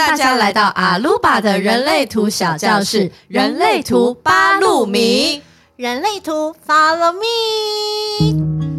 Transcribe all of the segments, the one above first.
大家来到阿鲁巴的人类图小教室，人类图八路米，人类图 Follow Me。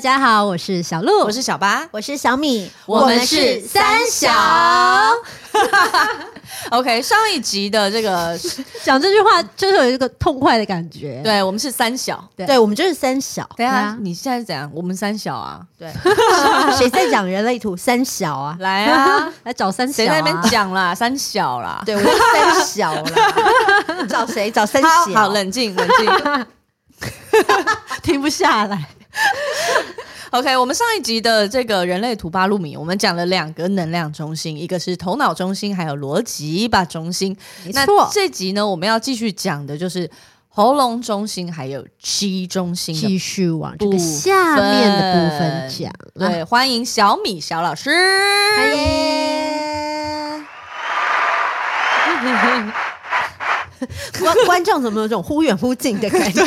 大家好，我是小鹿，我是小八，我是小米，我们是三小。OK，上一集的这个 讲这句话就是有一个痛快的感觉。对，我们是三小，对，对我们就是三小。对啊，你现在是怎样？我们三小啊？对，谁在讲人类图？三小啊，来啊，来找三小、啊。谁在那边讲啦？三小啦？对，我是三小啦。找谁？找三小。好，冷静，冷静，停不下来。OK，我们上一集的这个人类图八路米，我们讲了两个能量中心，一个是头脑中心，还有逻辑吧中心。没错，这集呢，我们要继续讲的就是喉咙中心，还有 Chi 中心。继续往这个下面的部分讲。对，欢迎小米小老师。欢迎！观观众怎么有这种忽远忽近的感觉？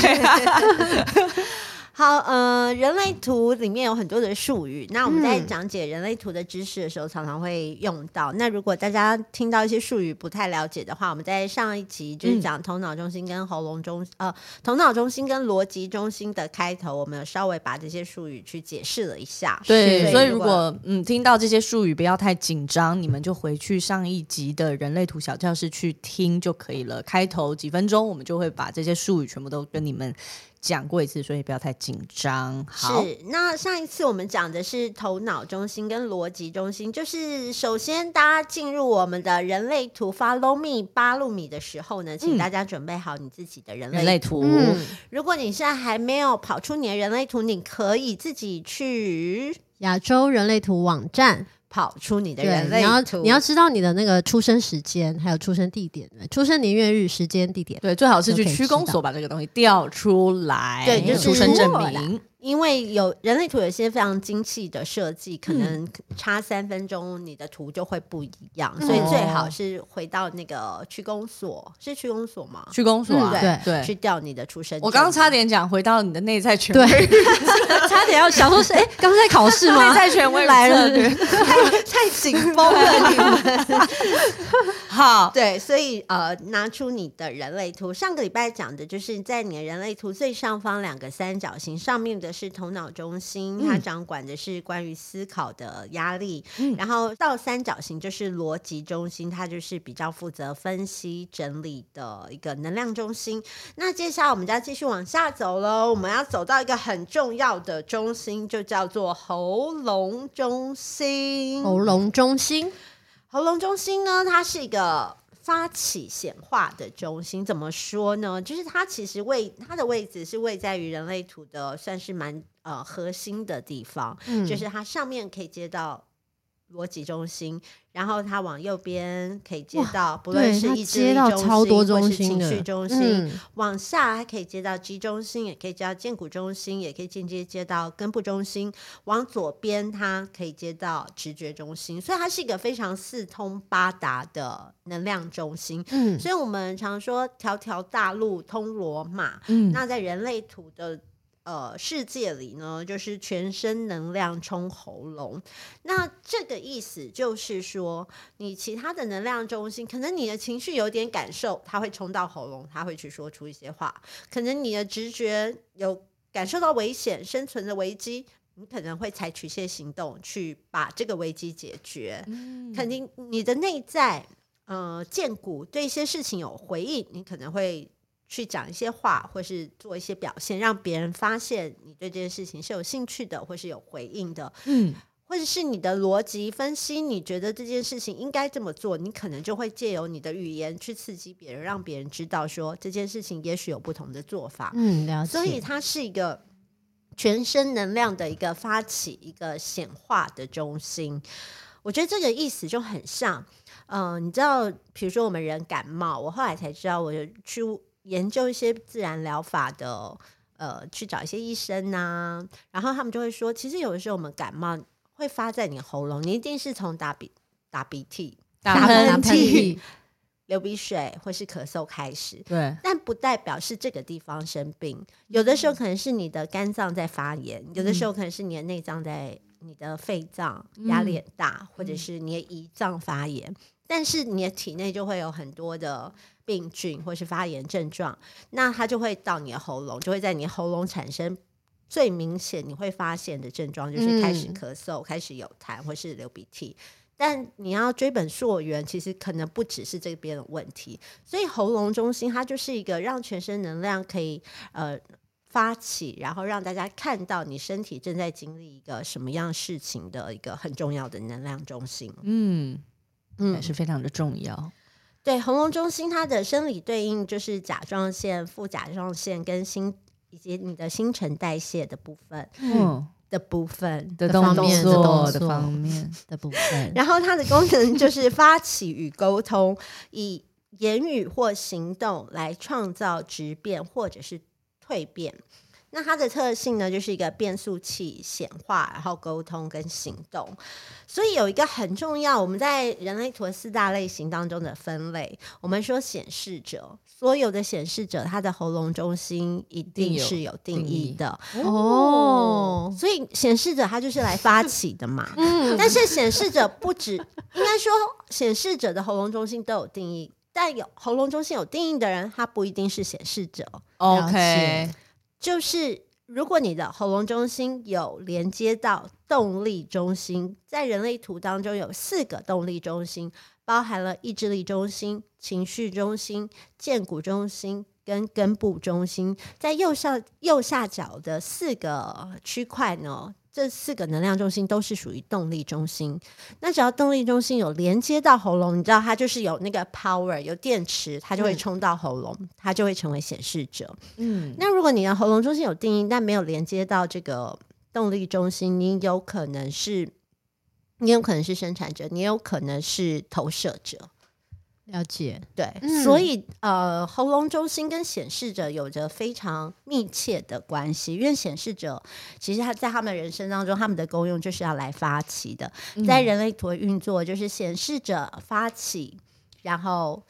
好，呃，人类图里面有很多的术语，那我们在讲解人类图的知识的时候，常常会用到。嗯、那如果大家听到一些术语不太了解的话，我们在上一集就是讲头脑中心跟喉咙中，嗯、呃，头脑中心跟逻辑中心的开头，我们有稍微把这些术语去解释了一下。对，所以如果嗯听到这些术语不要太紧张，你们就回去上一集的人类图小教室去听就可以了。开头几分钟，我们就会把这些术语全部都跟你们。讲过一次，所以不要太紧张。好，是那上一次我们讲的是头脑中心跟逻辑中心，就是首先大家进入我们的人类图 Follow Me 八路米的时候呢，请大家准备好你自己的人类图。嗯，如果你现在还没有跑出你的人类图，你可以自己去亚洲人类图网站。跑出你的人类，你要你要知道你的那个出生时间，还有出生地点，出生年月日时间地点。对，最好是去区公所把这个东西调出来，对，就是出生证明。因为有人类图有些非常精细的设计，可能差三分钟你的图就会不一样，嗯、所以最好是回到那个区公所，是区公所吗？区公所、啊，对对，去调你的出生。我刚刚差点讲回到你的内在权威，对 差点要想说是 哎，刚刚在考试吗？内在权威来了，太太紧绷了你们。好，对，所以呃，拿出你的人类图。上个礼拜讲的就是在你的人类图最上方两个三角形上面的。是头脑中心，它掌管的是关于思考的压力，嗯、然后到三角形就是逻辑中心，它就是比较负责分析整理的一个能量中心。那接下来我们就要继续往下走喽，我们要走到一个很重要的中心，就叫做喉咙中心。喉咙中心，喉咙中心呢，它是一个。发起显化的中心怎么说呢？就是它其实位它的位置是位在于人类图的算是蛮呃核心的地方，嗯、就是它上面可以接到逻辑中心。然后它往右边可以接到，不论是意志力中心或是情绪中心，往下还可以接到 G 中心，也可以接到荐骨中心，也可以间接接到根部中心。往左边它可以接到直觉中心，所以它是一个非常四通八达的能量中心。嗯，所以我们常说条条大路通罗马。嗯，那在人类图的。呃，世界里呢，就是全身能量冲喉咙。那这个意思就是说，你其他的能量中心，可能你的情绪有点感受，它会冲到喉咙，它会去说出一些话。可能你的直觉有感受到危险、生存的危机，你可能会采取一些行动去把这个危机解决。嗯，肯定你的内在，呃，荐骨对一些事情有回应，你可能会。去讲一些话，或是做一些表现，让别人发现你对这件事情是有兴趣的，或是有回应的。嗯，或者是你的逻辑分析，你觉得这件事情应该这么做，你可能就会借由你的语言去刺激别人，让别人知道说这件事情也许有不同的做法。嗯，了解。所以它是一个全身能量的一个发起、一个显化的中心。我觉得这个意思就很像，嗯、呃，你知道，比如说我们人感冒，我后来才知道，我就去。研究一些自然疗法的，呃，去找一些医生呐、啊，然后他们就会说，其实有的时候我们感冒会发在你喉咙，你一定是从打鼻打鼻涕、打喷嚏。流鼻水或是咳嗽开始，对，但不代表是这个地方生病。有的时候可能是你的肝脏在发炎，有的时候可能是你的内脏在，你的肺脏压力很大，或者是你的胰脏发炎。但是你的体内就会有很多的病菌或是发炎症状，那它就会到你的喉咙，就会在你喉咙产生最明显你会发现的症状，就是开始咳嗽、开始有痰或是流鼻涕。但你要追本溯源，其实可能不只是这边的问题。所以喉咙中心它就是一个让全身能量可以呃发起，然后让大家看到你身体正在经历一个什么样事情的一个很重要的能量中心。嗯嗯，也是非常的重要。对，喉咙中心它的生理对应就是甲状腺、副甲状腺跟新以及你的新陈代谢的部分。嗯。的部分的动作的方面的部分，然后它的功能就是发起与沟通，以言语或行动来创造质变或者是蜕变。那它的特性呢，就是一个变速器显化，然后沟通跟行动。所以有一个很重要，我们在人类图四大类型当中的分类，我们说显示者，所有的显示者，他的喉咙中心一定是有定义的义哦。所以显示者他就是来发起的嘛。嗯。但是显示者不止，应该说显示者的喉咙中心都有定义，但有喉咙中心有定义的人，他不一定是显示者。OK。就是如果你的喉咙中心有连接到动力中心，在人类图当中有四个动力中心，包含了意志力中心、情绪中心、荐骨中心跟根部中心，在右上右下角的四个区块呢。这四个能量中心都是属于动力中心。那只要动力中心有连接到喉咙，你知道它就是有那个 power，有电池，它就会冲到喉咙，嗯、它就会成为显示者。嗯，那如果你的喉咙中心有定义，但没有连接到这个动力中心，你有可能是，你有可能是生产者，你有可能是投射者。了解，对，嗯、所以呃，喉咙中心跟显示者有着非常密切的关系，因为显示者其实他在他们人生当中，他们的功用就是要来发起的，在人类图的运作就是显示者发起，然后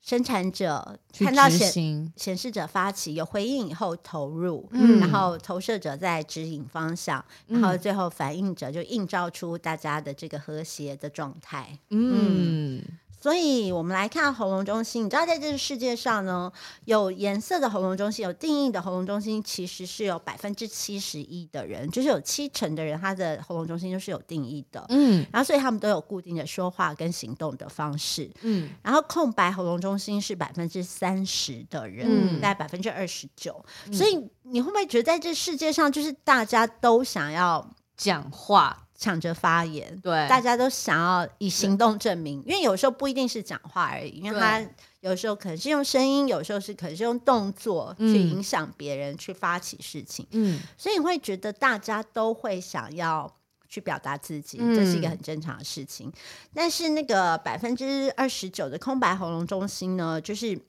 生产者看到显显示者发起有回应以后投入，嗯、然后投射者在指引方向，然后最后反应者就映照出大家的这个和谐的状态，嗯。嗯所以，我们来看喉咙中心。你知道，在这个世界上呢，有颜色的喉咙中心，有定义的喉咙中心，其实是有百分之七十一的人，就是有七成的人，他的喉咙中心就是有定义的。嗯，然后所以他们都有固定的说话跟行动的方式。嗯，然后空白喉咙中心是百分之三十的人，嗯，大概百分之二十九。所以你会不会觉得，在这世界上，就是大家都想要讲话？抢着发言，对，大家都想要以行动证明，因为有时候不一定是讲话而已，因为他有时候可能是用声音，有时候是可能是用动作去影响别人，去发起事情。嗯，所以你会觉得大家都会想要去表达自己，这是一个很正常的事情。但是那个百分之二十九的空白喉咙中心呢，就是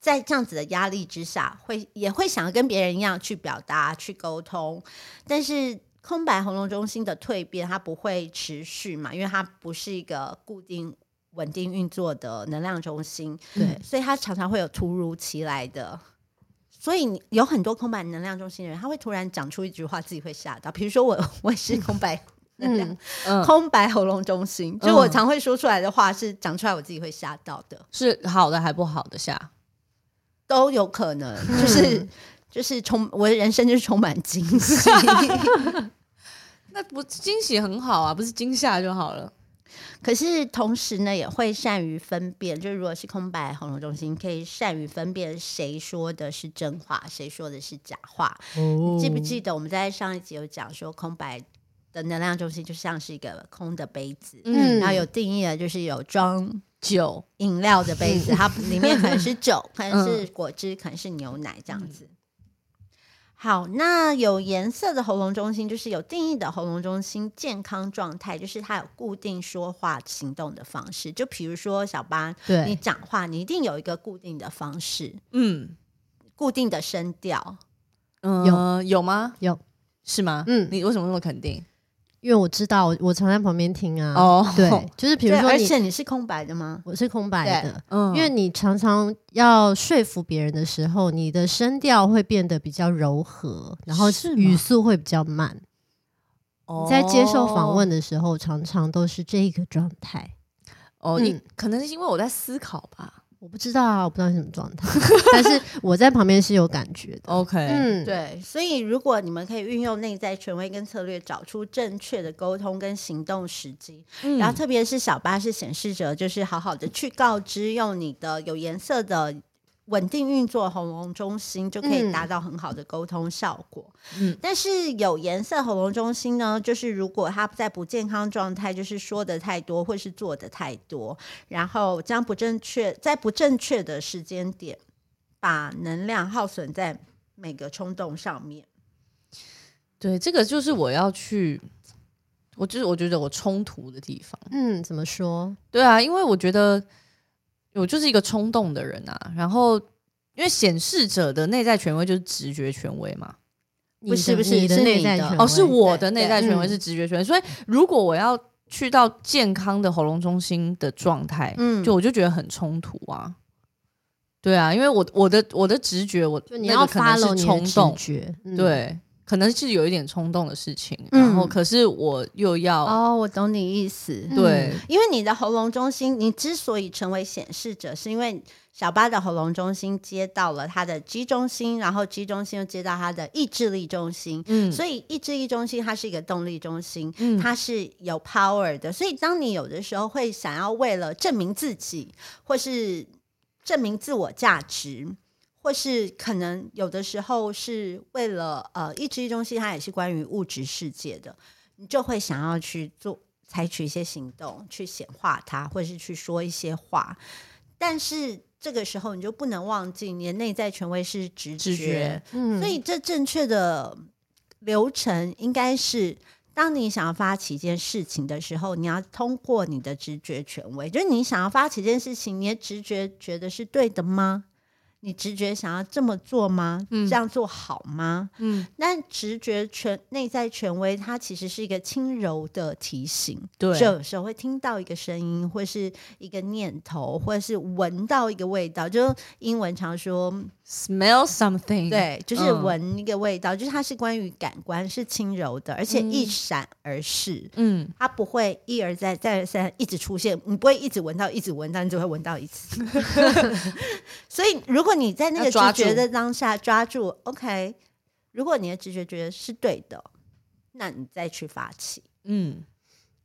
在这样子的压力之下，会也会想要跟别人一样去表达、去沟通，但是。空白喉咙中心的蜕变，它不会持续嘛，因为它不是一个固定稳定运作的能量中心，对，所以它常常会有突如其来的。所以有很多空白能量中心的人，他会突然讲出一句话，自己会吓到。比如说我，我也是空白 能量，嗯，空白喉咙中心，就我常会说出来的话是讲出来，我自己会吓到的，是好的还不好的吓，都有可能，就是 就是充我的人生就是充满惊喜。那不惊喜很好啊，不是惊吓就好了。可是同时呢，也会善于分辨，就是如果是空白喉咙中心，可以善于分辨谁说的是真话，谁说的是假话。哦，记不记得我们在上一集有讲说，空白的能量中心就像是一个空的杯子，嗯，然后有定义的就是有装酒饮料的杯子，嗯，它里面可能是酒，可能是果汁，可能是牛奶这样子。好，那有颜色的喉咙中心就是有定义的喉咙中心健康状态，就是它有固定说话行动的方式。就比如说小班，对你讲话，你一定有一个固定的方式，嗯，固定的声调。嗯，有有吗？有是吗？嗯，你为什么那么肯定？因为我知道，我我常在旁边听啊。哦，对，就是比如说，而且你是空白的吗？我是空白的，嗯，因为你常常要说服别人的时候，你的声调会变得比较柔和，然后语速会比较慢。你在接受访问的时候，常常都是这个状态。哦，你可能是因为我在思考吧。我不知道啊，我不知道是什么状态，但是我在旁边是有感觉的。OK，嗯，对，所以如果你们可以运用内在权威跟策略，找出正确的沟通跟行动时机，嗯、然后特别是小八是显示者，就是好好的去告知，用你的有颜色的。稳定运作喉咙中心就可以达到很好的沟通效果。嗯，但是有颜色喉咙中心呢，就是如果他在不健康状态，就是说的太多或是做的太多，然后将不正确在不正确的时间点，把能量耗损在每个冲动上面。对，这个就是我要去，我就是我觉得我冲突的地方。嗯，怎么说？对啊，因为我觉得。我就是一个冲动的人啊，然后因为显示者的内在权威就是直觉权威嘛，不是不是你的内在权威哦，是我的内在权威是直觉权威，所以如果我要去到健康的喉咙中心的状态，嗯，就我就觉得很冲突啊，对啊，因为我我的我的直觉，我就你要 follow 冲动觉，嗯、对。可能是有一点冲动的事情，嗯、然后可是我又要哦，我懂你意思，对，因为你的喉咙中心，你之所以成为显示者，是因为小巴的喉咙中心接到了他的 G 中心，然后 G 中心又接到他的意志力中心，嗯，所以意志力中心它是一个动力中心，嗯，它是有 power 的，所以当你有的时候会想要为了证明自己，或是证明自我价值。或是可能有的时候是为了呃，意志力中心它也是关于物质世界的，你就会想要去做采取一些行动去显化它，或是去说一些话。但是这个时候你就不能忘记，你的内在权威是直觉，直觉嗯，所以这正确的流程应该是，当你想要发起一件事情的时候，你要通过你的直觉权威，就是你想要发起一件事情，你的直觉觉得是对的吗？你直觉想要这么做吗？嗯、这样做好吗？嗯，但直觉权内在权威，它其实是一个轻柔的提醒。对，就有时候会听到一个声音，或是一个念头，或者是闻到一个味道。就英文常说 smell something，对，就是闻一个味道。嗯、就是它是关于感官，是轻柔的，而且一闪而逝。嗯，它不会一而再、再而三一直出现。你不会一直闻到，一直闻到，你只会闻到一次。所以如如果你在那个直觉的当下抓住，抓住，OK。如果你的直觉觉得是对的，那你再去发起。嗯，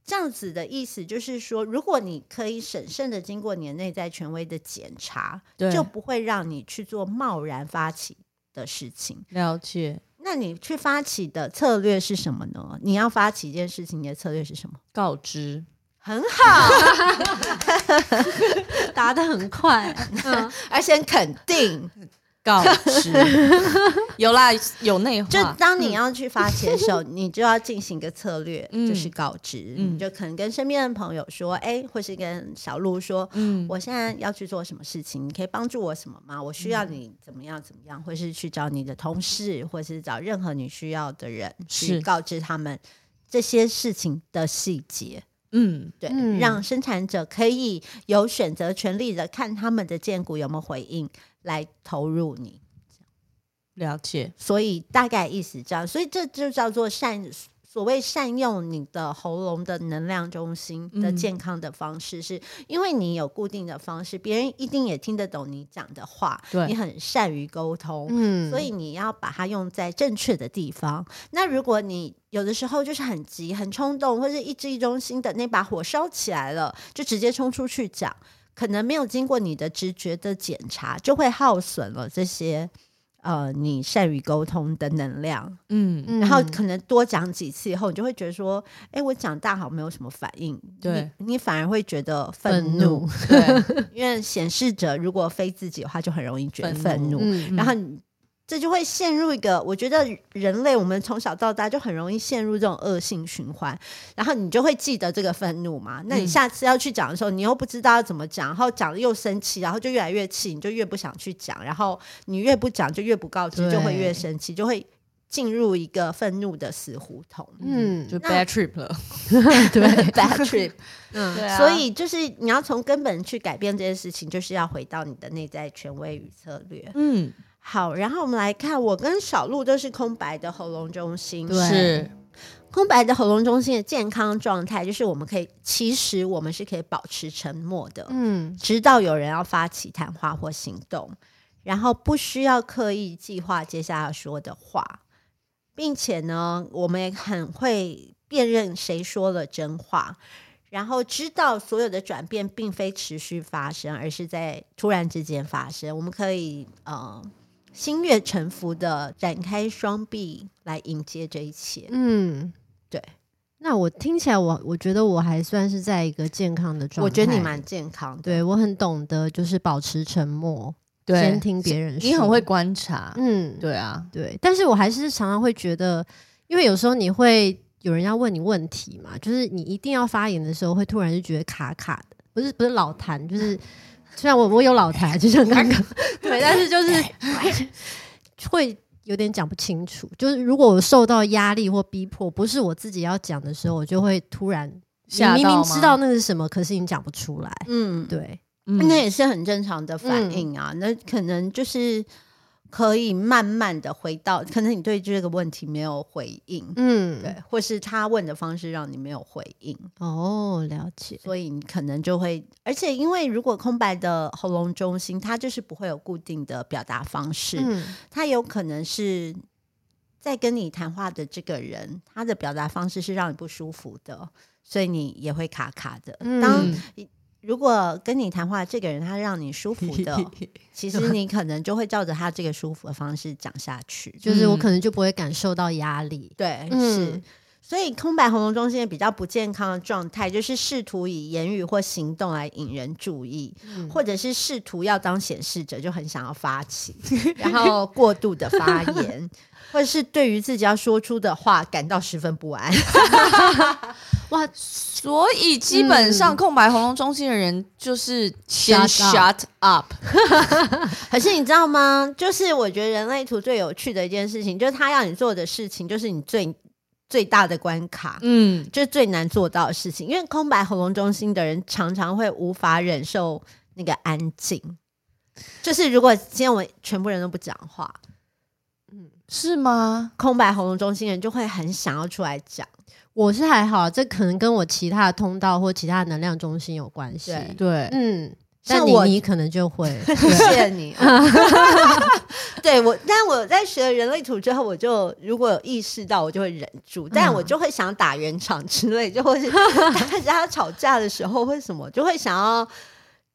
这样子的意思就是说，如果你可以审慎的经过你的内在权威的检查，就不会让你去做贸然发起的事情。了解。那你去发起的策略是什么呢？你要发起一件事情，你的策略是什么？告知。很好，答的很快，嗯，而且肯定告知。有啦，有内化。就当你要去发起的时候，你就要进行一个策略，就是告知。你就可能跟身边的朋友说，哎，或是跟小鹿说，嗯，我现在要去做什么事情，你可以帮助我什么吗？我需要你怎么样怎么样，或是去找你的同事，或是找任何你需要的人去告知他们这些事情的细节。嗯，对，嗯、让生产者可以有选择权利的看他们的荐股有没有回应，来投入你。了解，所以大概意思这样，所以这就叫做善。所谓善用你的喉咙的能量中心的健康的方式，是因为你有固定的方式，别人一定也听得懂你讲的话。对，你很善于沟通，嗯，所以你要把它用在正确的地方。那如果你有的时候就是很急、很冲动，或是意志力中心的那把火烧起来了，就直接冲出去讲，可能没有经过你的直觉的检查，就会耗损了这些。呃，你善于沟通的能量，嗯，然后可能多讲几次以后，你就会觉得说，哎、欸，我讲大好没有什么反应，对你，你反而会觉得愤怒，怒对，因为显示者如果非自己的话，就很容易觉得愤怒，愤怒嗯、然后你这就会陷入一个，我觉得人类我们从小到大就很容易陷入这种恶性循环，然后你就会记得这个愤怒嘛。那你下次要去讲的时候，你又不知道要怎么讲，然后讲了又生气，然后就越来越气，你就越不想去讲，然后你越不讲就越不告知，就会越生气，就会进入一个愤怒的死胡同。嗯，就 bad trip 了，对，bad trip。嗯，对啊。所以就是你要从根本去改变这件事情，就是要回到你的内在权威与策略。嗯。好，然后我们来看，我跟小鹿都是空白的喉咙中心，对是空白的喉咙中心的健康状态，就是我们可以，其实我们是可以保持沉默的，嗯，直到有人要发起谈话或行动，然后不需要刻意计划接下来要说的话，并且呢，我们也很会辨认谁说了真话，然后知道所有的转变并非持续发生，而是在突然之间发生，我们可以，呃。心悦诚服的展开双臂来迎接这一切。嗯，对。那我听起来我，我我觉得我还算是在一个健康的状态。我觉得你蛮健康的。对，我很懂得就是保持沉默，对先听别人说。你很会观察。嗯，对啊，对。但是我还是常常会觉得，因为有时候你会有人要问你问题嘛，就是你一定要发言的时候，会突然就觉得卡卡的，不是不是老痰，就是。虽然我我有老台，就像刚刚对，但是就是 会有点讲不清楚。就是如果我受到压力或逼迫，不是我自己要讲的时候，我就会突然你明明知道那是什么，可是你讲不出来。嗯，对，嗯、那也是很正常的反应啊。嗯、那可能就是。可以慢慢的回到，可能你对这个问题没有回应，嗯，对，或是他问的方式让你没有回应，哦，了解，所以你可能就会，而且因为如果空白的喉咙中心，它就是不会有固定的表达方式，嗯，它有可能是在跟你谈话的这个人，他的表达方式是让你不舒服的，所以你也会卡卡的，嗯，当。如果跟你谈话这个人他让你舒服的，其实你可能就会照着他这个舒服的方式讲下去，就是我可能就不会感受到压力。对，嗯、是。所以空白喉咙中心比较不健康的状态，就是试图以言语或行动来引人注意，嗯、或者是试图要当显示者，就很想要发起，然后过度的发言，或者是对于自己要说出的话感到十分不安。哇！所以基本上空白喉咙中心的人就是先 shut up。可是你知道吗？就是我觉得人类图最有趣的一件事情，就是他要你做的事情，就是你最最大的关卡，嗯，就是最难做到的事情。因为空白喉咙中心的人常常会无法忍受那个安静。就是如果今天我全部人都不讲话，嗯，是吗？空白喉咙中心人就会很想要出来讲。我是还好，这可能跟我其他的通道或其他能量中心有关系。对，对嗯，但你你可能就会，谢谢你。对我，但我在学人类图之后，我就如果有意识到，我就会忍住，但我就会想打圆场之类，就会是 大家吵架的时候，会什么就会想要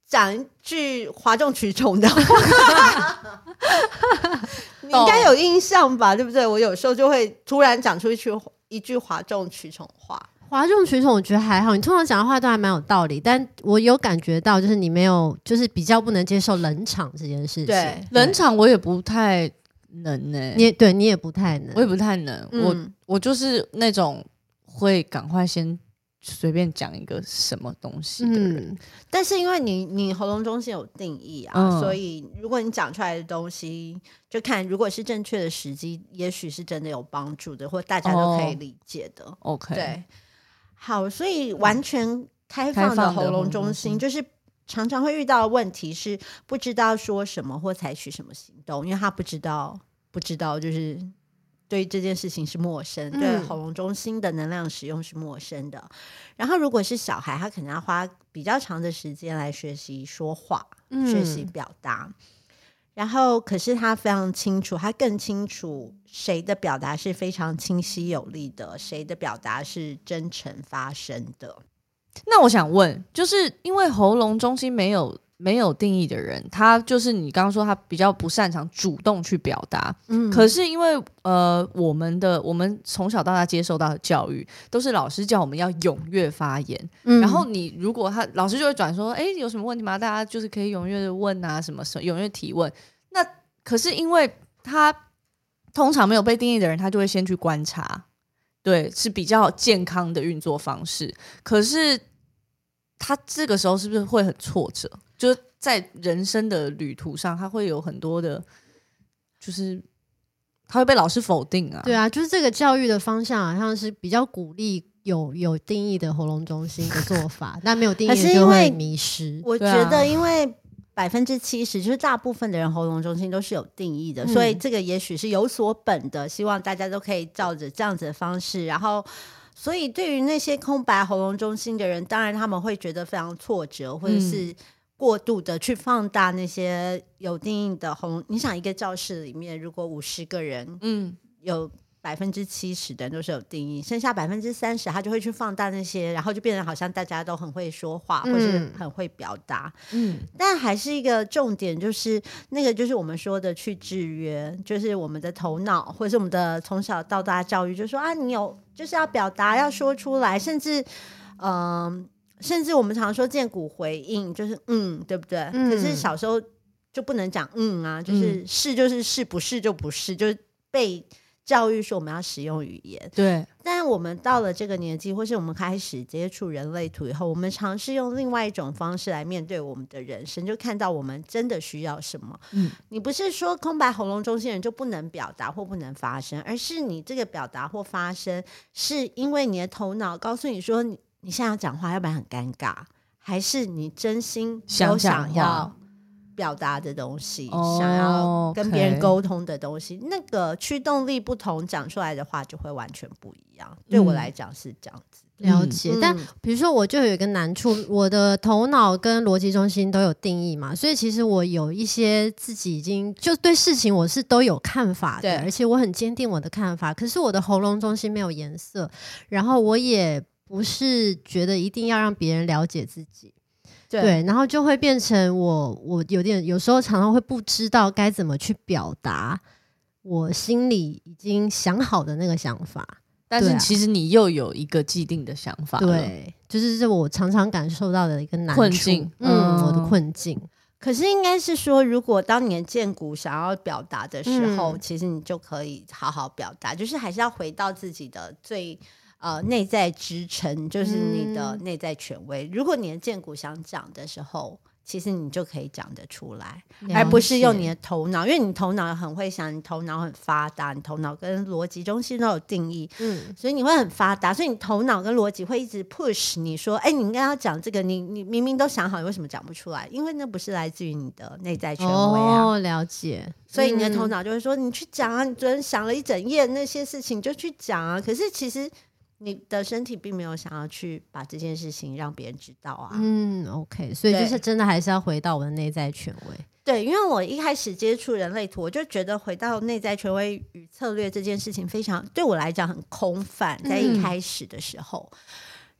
讲一句哗众取宠的话？你应该有印象吧？对不对？我有时候就会突然讲出一句。一句哗众取宠话，哗众取宠，我觉得还好。你通常讲的话都还蛮有道理，但我有感觉到，就是你没有，就是比较不能接受冷场这件事情。对，冷场我也不太能呢、欸。你对你也不太能，我也不太能。嗯、我我就是那种会赶快先随便讲一个什么东西的人。嗯、但是因为你你喉咙中心有定义啊，嗯、所以如果你讲出来的东西。就看，如果是正确的时机，也许是真的有帮助的，或大家都可以理解的。Oh, OK，对，好，所以完全开放的喉咙中心，就是常常会遇到的问题是不知道说什么或采取什么行动，因为他不知道，不知道就是对这件事情是陌生，嗯、对喉咙中心的能量使用是陌生的。然后，如果是小孩，他可能要花比较长的时间来学习说话，嗯、学习表达。然后，可是他非常清楚，他更清楚谁的表达是非常清晰有力的，谁的表达是真诚发生的。那我想问，就是因为喉咙中心没有没有定义的人，他就是你刚刚说他比较不擅长主动去表达。嗯，可是因为呃，我们的我们从小到大接受到的教育都是老师叫我们要踊跃发言。嗯，然后你如果他老师就会转说，哎，有什么问题吗？大家就是可以踊跃的问啊，什么什么踊跃提问。那可是因为他通常没有被定义的人，他就会先去观察，对，是比较健康的运作方式。可是他这个时候是不是会很挫折？就是在人生的旅途上，他会有很多的，就是他会被老师否定啊。对啊，就是这个教育的方向好像是比较鼓励有有定义的喉咙中心的做法，但没有定义就会迷失。我觉得，因为百分之七十就是大部分的人喉咙中心都是有定义的，嗯、所以这个也许是有所本的。希望大家都可以照着这样子的方式，然后。所以，对于那些空白喉咙中心的人，当然他们会觉得非常挫折，或者是过度的去放大那些有定义的红。你想，一个教室里面，如果五十个人，嗯，有。百分之七十的人都是有定义，剩下百分之三十，他就会去放大那些，然后就变成好像大家都很会说话，或是很会表达。嗯，但还是一个重点，就是那个就是我们说的去制约，就是我们的头脑，或者是我们的从小到大教育，就说啊，你有就是要表达，要说出来，甚至嗯、呃，甚至我们常说见骨回应，就是嗯，对不对？嗯、可是小时候就不能讲嗯啊，就是、嗯、是就是是，不是就不是，就是被。教育说我们要使用语言，对。但我们到了这个年纪，或是我们开始接触人类图以后，我们尝试用另外一种方式来面对我们的人生，就看到我们真的需要什么。嗯，你不是说空白喉咙中心人就不能表达或不能发声，而是你这个表达或发声，是因为你的头脑告诉你说你你现在要讲话，要不然很尴尬，还是你真心想想要。表达的东西，oh, 想要跟别人沟通的东西，okay. 那个驱动力不同，讲出来的话就会完全不一样。嗯、对我来讲是这样子，了解。嗯、但比如说，我就有一个难处，我的头脑跟逻辑中心都有定义嘛，所以其实我有一些自己已经就对事情我是都有看法的，而且我很坚定我的看法。可是我的喉咙中心没有颜色，然后我也不是觉得一定要让别人了解自己。对，对，然后就会变成我，我有点有时候常常会不知道该怎么去表达我心里已经想好的那个想法，但是其实你又有一个既定的想法，对，就是这我常常感受到的一个难处困境，嗯，嗯，我的困境。可是应该是说，如果当你的荐骨想要表达的时候，嗯、其实你就可以好好表达，就是还是要回到自己的最。呃，内在支撑就是你的内在权威。嗯、如果你的荐骨想讲的时候，其实你就可以讲得出来，而不是用你的头脑，因为你头脑很会想，你头脑很发达，你头脑跟逻辑中心都有定义，嗯，所以你会很发达，所以你头脑跟逻辑会一直 push 你说，哎，你应该要讲这个，你你明明都想好，你为什么讲不出来？因为那不是来自于你的内在权威啊。哦，了解。所以你的头脑就会说，嗯、你去讲啊，你昨天想了一整夜那些事情，就去讲啊。可是其实。你的身体并没有想要去把这件事情让别人知道啊。嗯，OK，所以就是真的还是要回到我的内在权威。对，因为我一开始接触人类图，我就觉得回到内在权威与策略这件事情非常对我来讲很空泛，在一开始的时候。嗯、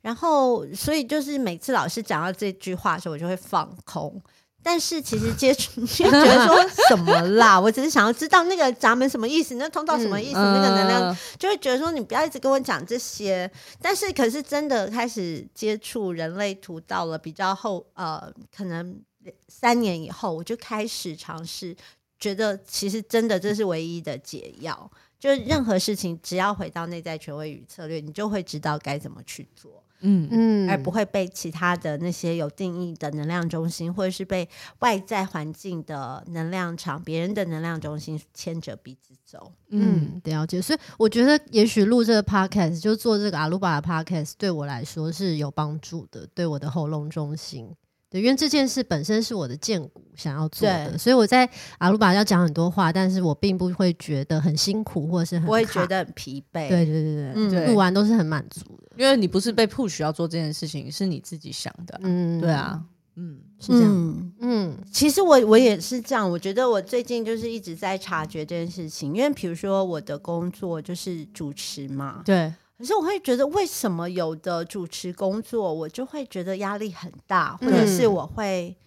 然后，所以就是每次老师讲到这句话的时候，我就会放空。但是其实接触就 觉得说什么啦，我只是想要知道那个闸门什么意思，那通道什么意思，嗯、那个能量就会觉得说你不要一直跟我讲这些。但是可是真的开始接触人类图到了比较后，呃，可能三年以后，我就开始尝试，觉得其实真的这是唯一的解药，就是任何事情只要回到内在权威与策略，你就会知道该怎么去做。嗯嗯，而不会被其他的那些有定义的能量中心，或者是被外在环境的能量场、别人的能量中心牵着鼻子走。嗯，了解。所以我觉得，也许录这个 podcast 就做这个阿鲁巴的 podcast，对我来说是有帮助的，对我的喉咙中心。对，因为这件事本身是我的荐骨想要做的，所以我在阿鲁巴要讲很多话，但是我并不会觉得很辛苦，或者是很，不会觉得很疲惫。对对对对，嗯、录完都是很满足的，因为你不是被 push 要做这件事情，是你自己想的。嗯，对啊，嗯，是这样。嗯，嗯其实我我也是这样，我觉得我最近就是一直在察觉这件事情，因为比如说我的工作就是主持嘛，对。可是我会觉得，为什么有的主持工作，我就会觉得压力很大，或者是我会、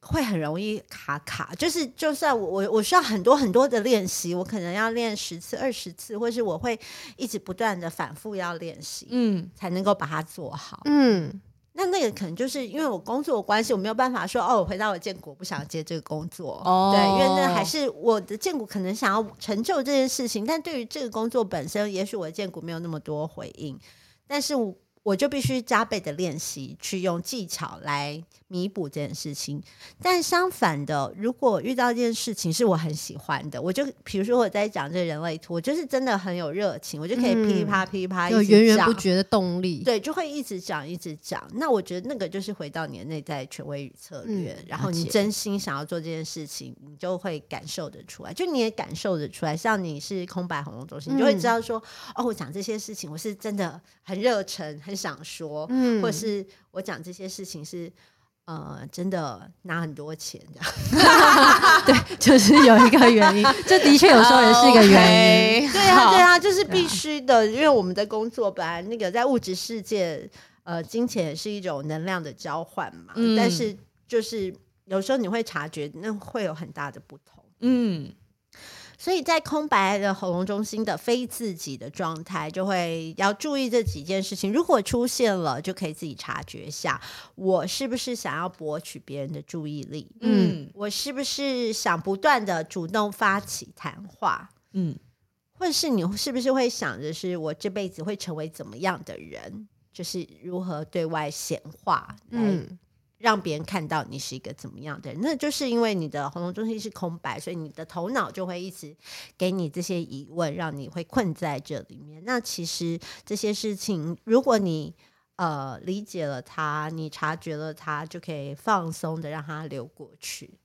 嗯、会很容易卡卡。就是就算我我我需要很多很多的练习，我可能要练十次、二十次，或是我会一直不断的反复要练习，嗯，才能够把它做好。嗯，那那个可能就是因为我工作的关系，我没有办法说哦，我回到我建国不想接这个工作。哦，对，因为那还是我的建国可能想要成就这件事情，但对于这个工作本身，也许我的建国没有那么多回应，但是我。我就必须加倍的练习，去用技巧来弥补这件事情。但相反的，如果遇到一件事情是我很喜欢的，我就比如说我在讲这个人类图，我就是真的很有热情，我就可以噼里啪噼里啪有源源不绝的动力。对，就会一直讲一直讲。那我觉得那个就是回到你的内在权威与策略，嗯、然后你真心想要做这件事情，你就会感受得出来。就你也感受得出来，像你是空白喉咙中心，你就会知道说，嗯、哦，我讲这些事情，我是真的很热忱。很想说，嗯，或是我讲这些事情是，呃，真的拿很多钱这样，对，就是有一个原因，这的确有时候也是一个原因，对啊，对啊，就是必须的，因为我们的工作本来那个在物质世界，呃，金钱也是一种能量的交换嘛，嗯，但是就是有时候你会察觉那会有很大的不同，嗯。所以在空白的喉咙中心的非自己的状态，就会要注意这几件事情。如果出现了，就可以自己察觉一下，我是不是想要博取别人的注意力？嗯，我是不是想不断的主动发起谈话？嗯，或者是你是不是会想着是我这辈子会成为怎么样的人？就是如何对外显化？嗯。让别人看到你是一个怎么样的人，那就是因为你的喉咙中心是空白，所以你的头脑就会一直给你这些疑问，让你会困在这里面。那其实这些事情，如果你呃理解了它，你察觉了它，就可以放松的让它流过去，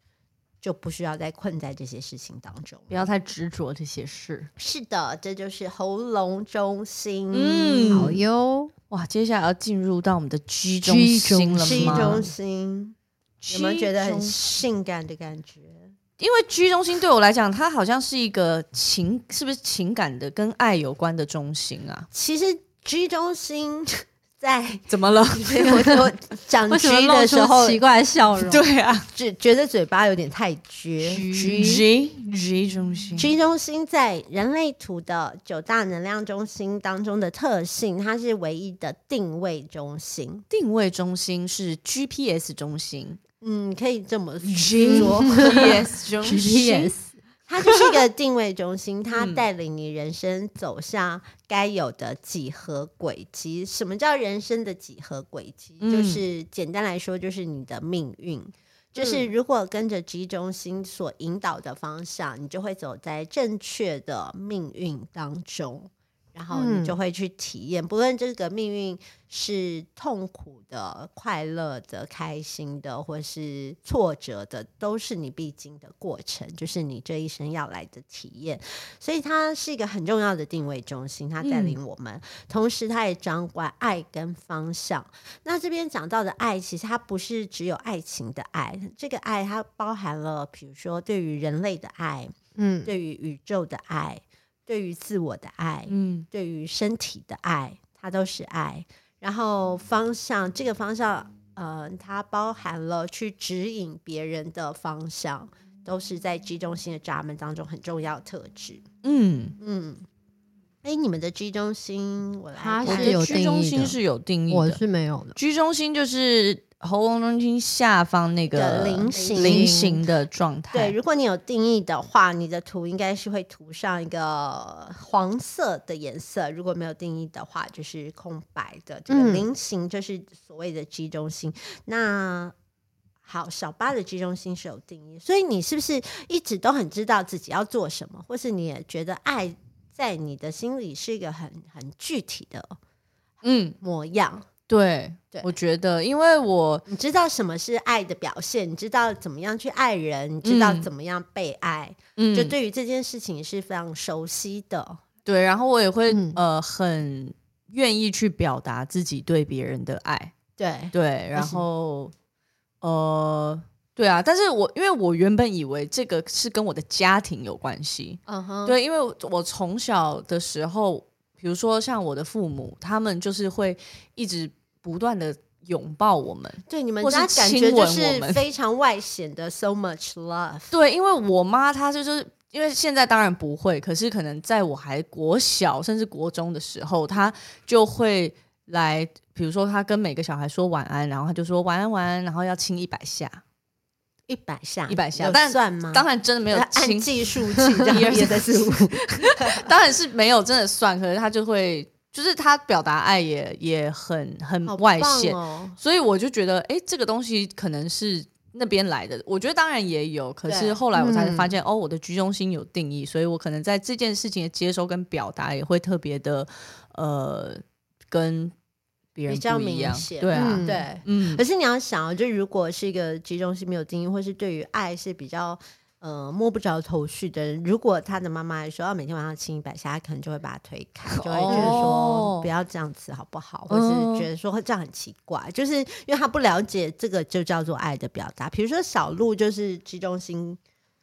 就不需要再困在这些事情当中，不要太执着这些事。是的，这就是喉咙中心。嗯，好哟。哇，接下来要进入到我们的居中心了吗居中心，有没有觉得很性感的感觉？因为居中心对我来讲，它好像是一个情，是不是情感的跟爱有关的中心啊？其实居中心。在怎么了？我我讲 G 的时候奇怪的笑容，对啊，觉觉得嘴巴有点太撅。G G G 中心，G 中心在人类图的九大能量中心当中的特性，它是唯一的定位中心。定位中心是 GPS 中心，嗯，可以这么说，GPS 中心。它就是一个定位中心，它带领你人生走向该有的几何轨迹。什么叫人生的几何轨迹？就是简单来说，就是你的命运。就是如果跟着 G 中心所引导的方向，你就会走在正确的命运当中。然后你就会去体验，不论这个命运是痛苦的、快乐的、开心的，或是挫折的，都是你必经的过程，就是你这一生要来的体验。所以它是一个很重要的定位中心，它带领我们，嗯、同时它也掌管爱跟方向。那这边讲到的爱，其实它不是只有爱情的爱，这个爱它包含了，比如说对于人类的爱，嗯，对于宇宙的爱。对于自我的爱，嗯，对于身体的爱，它都是爱。然后方向，这个方向，呃，它包含了去指引别人的方向，都是在 G 中心的闸门当中很重要的特质。嗯嗯。哎，你们的 G 中心，我来，它是有定义的。G 中心是有定义的，我是没有的。G 中心就是。喉咙中心下方那个菱形菱形的状态，对，如果你有定义的话，你的图应该是会涂上一个黄色的颜色；如果没有定义的话，就是空白的。这个菱形就是所谓的 G 中心。嗯、那好，小八的 G 中心是有定义，所以你是不是一直都很知道自己要做什么，或是你也觉得爱在你的心里是一个很很具体的嗯模样？对，对我觉得，因为我你知道什么是爱的表现，你知道怎么样去爱人，你知道怎么样被爱，嗯，就对于这件事情是非常熟悉的。对，然后我也会、嗯、呃很愿意去表达自己对别人的爱。对对，然后呃对啊，但是我因为我原本以为这个是跟我的家庭有关系，嗯哼，对，因为我从小的时候。比如说，像我的父母，他们就是会一直不断的拥抱我们，对你们家感觉就是非常外显的 so much love。对，因为我妈她就是因为现在当然不会，可是可能在我还国小甚至国中的时候，她就会来，比如说她跟每个小孩说晚安，然后他就说晚安晚安，然后要亲一百下，一百下，一百下，但算吗？当然真的没有亲按计数器，一二三四五，当然是没有真的算，可是他就会。就是他表达爱也也很很外显，哦、所以我就觉得，哎、欸，这个东西可能是那边来的。我觉得当然也有，可是后来我才发现，嗯、哦，我的居中心有定义，所以我可能在这件事情的接收跟表达也会特别的，呃，跟比较明显，对啊，嗯、对，嗯。可是你要想，就如果是一个集中心没有定义，或是对于爱是比较。呃，摸不着头绪的人，如果他的妈妈来说要每天晚上亲一百下，他可能就会把他推开，就会觉得说不要这样子好不好？或是觉得说这样很奇怪，就是因为他不了解这个就叫做爱的表达。比如说小鹿就是集中心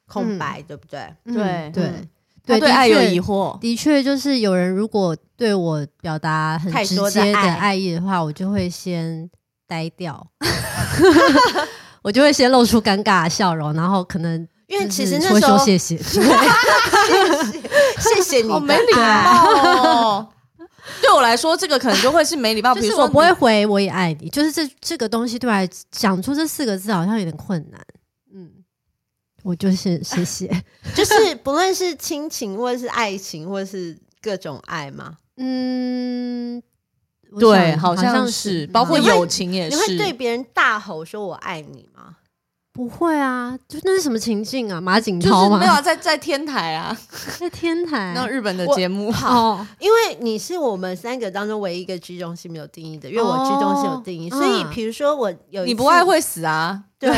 空白，对不对？对对对，对对爱有疑惑，的确就是有人如果对我表达很直接的爱意的话，我就会先呆掉，我就会先露出尴尬的笑容，然后可能。因为其实那时候，谢谢，谢谢，谢谢你，好没礼貌。对我来说，这个可能就会是没礼貌。比如说，我不会回“我也爱你”，就是这这个东西对我来讲出这四个字好像有点困难。嗯，我就是谢谢，就是不论是亲情，或者是爱情，或者是各种爱嘛。嗯，对，好像是，包括友情也是。你会对别人大吼说“我爱你”吗？不会啊，就那是什么情境啊？马景涛吗？没有啊，在在天台啊，在天台。那日本的节目好，因为你是我们三个当中唯一一个居中心没有定义的，因为我居中心有定义，所以比如说我有你不爱会死啊，对，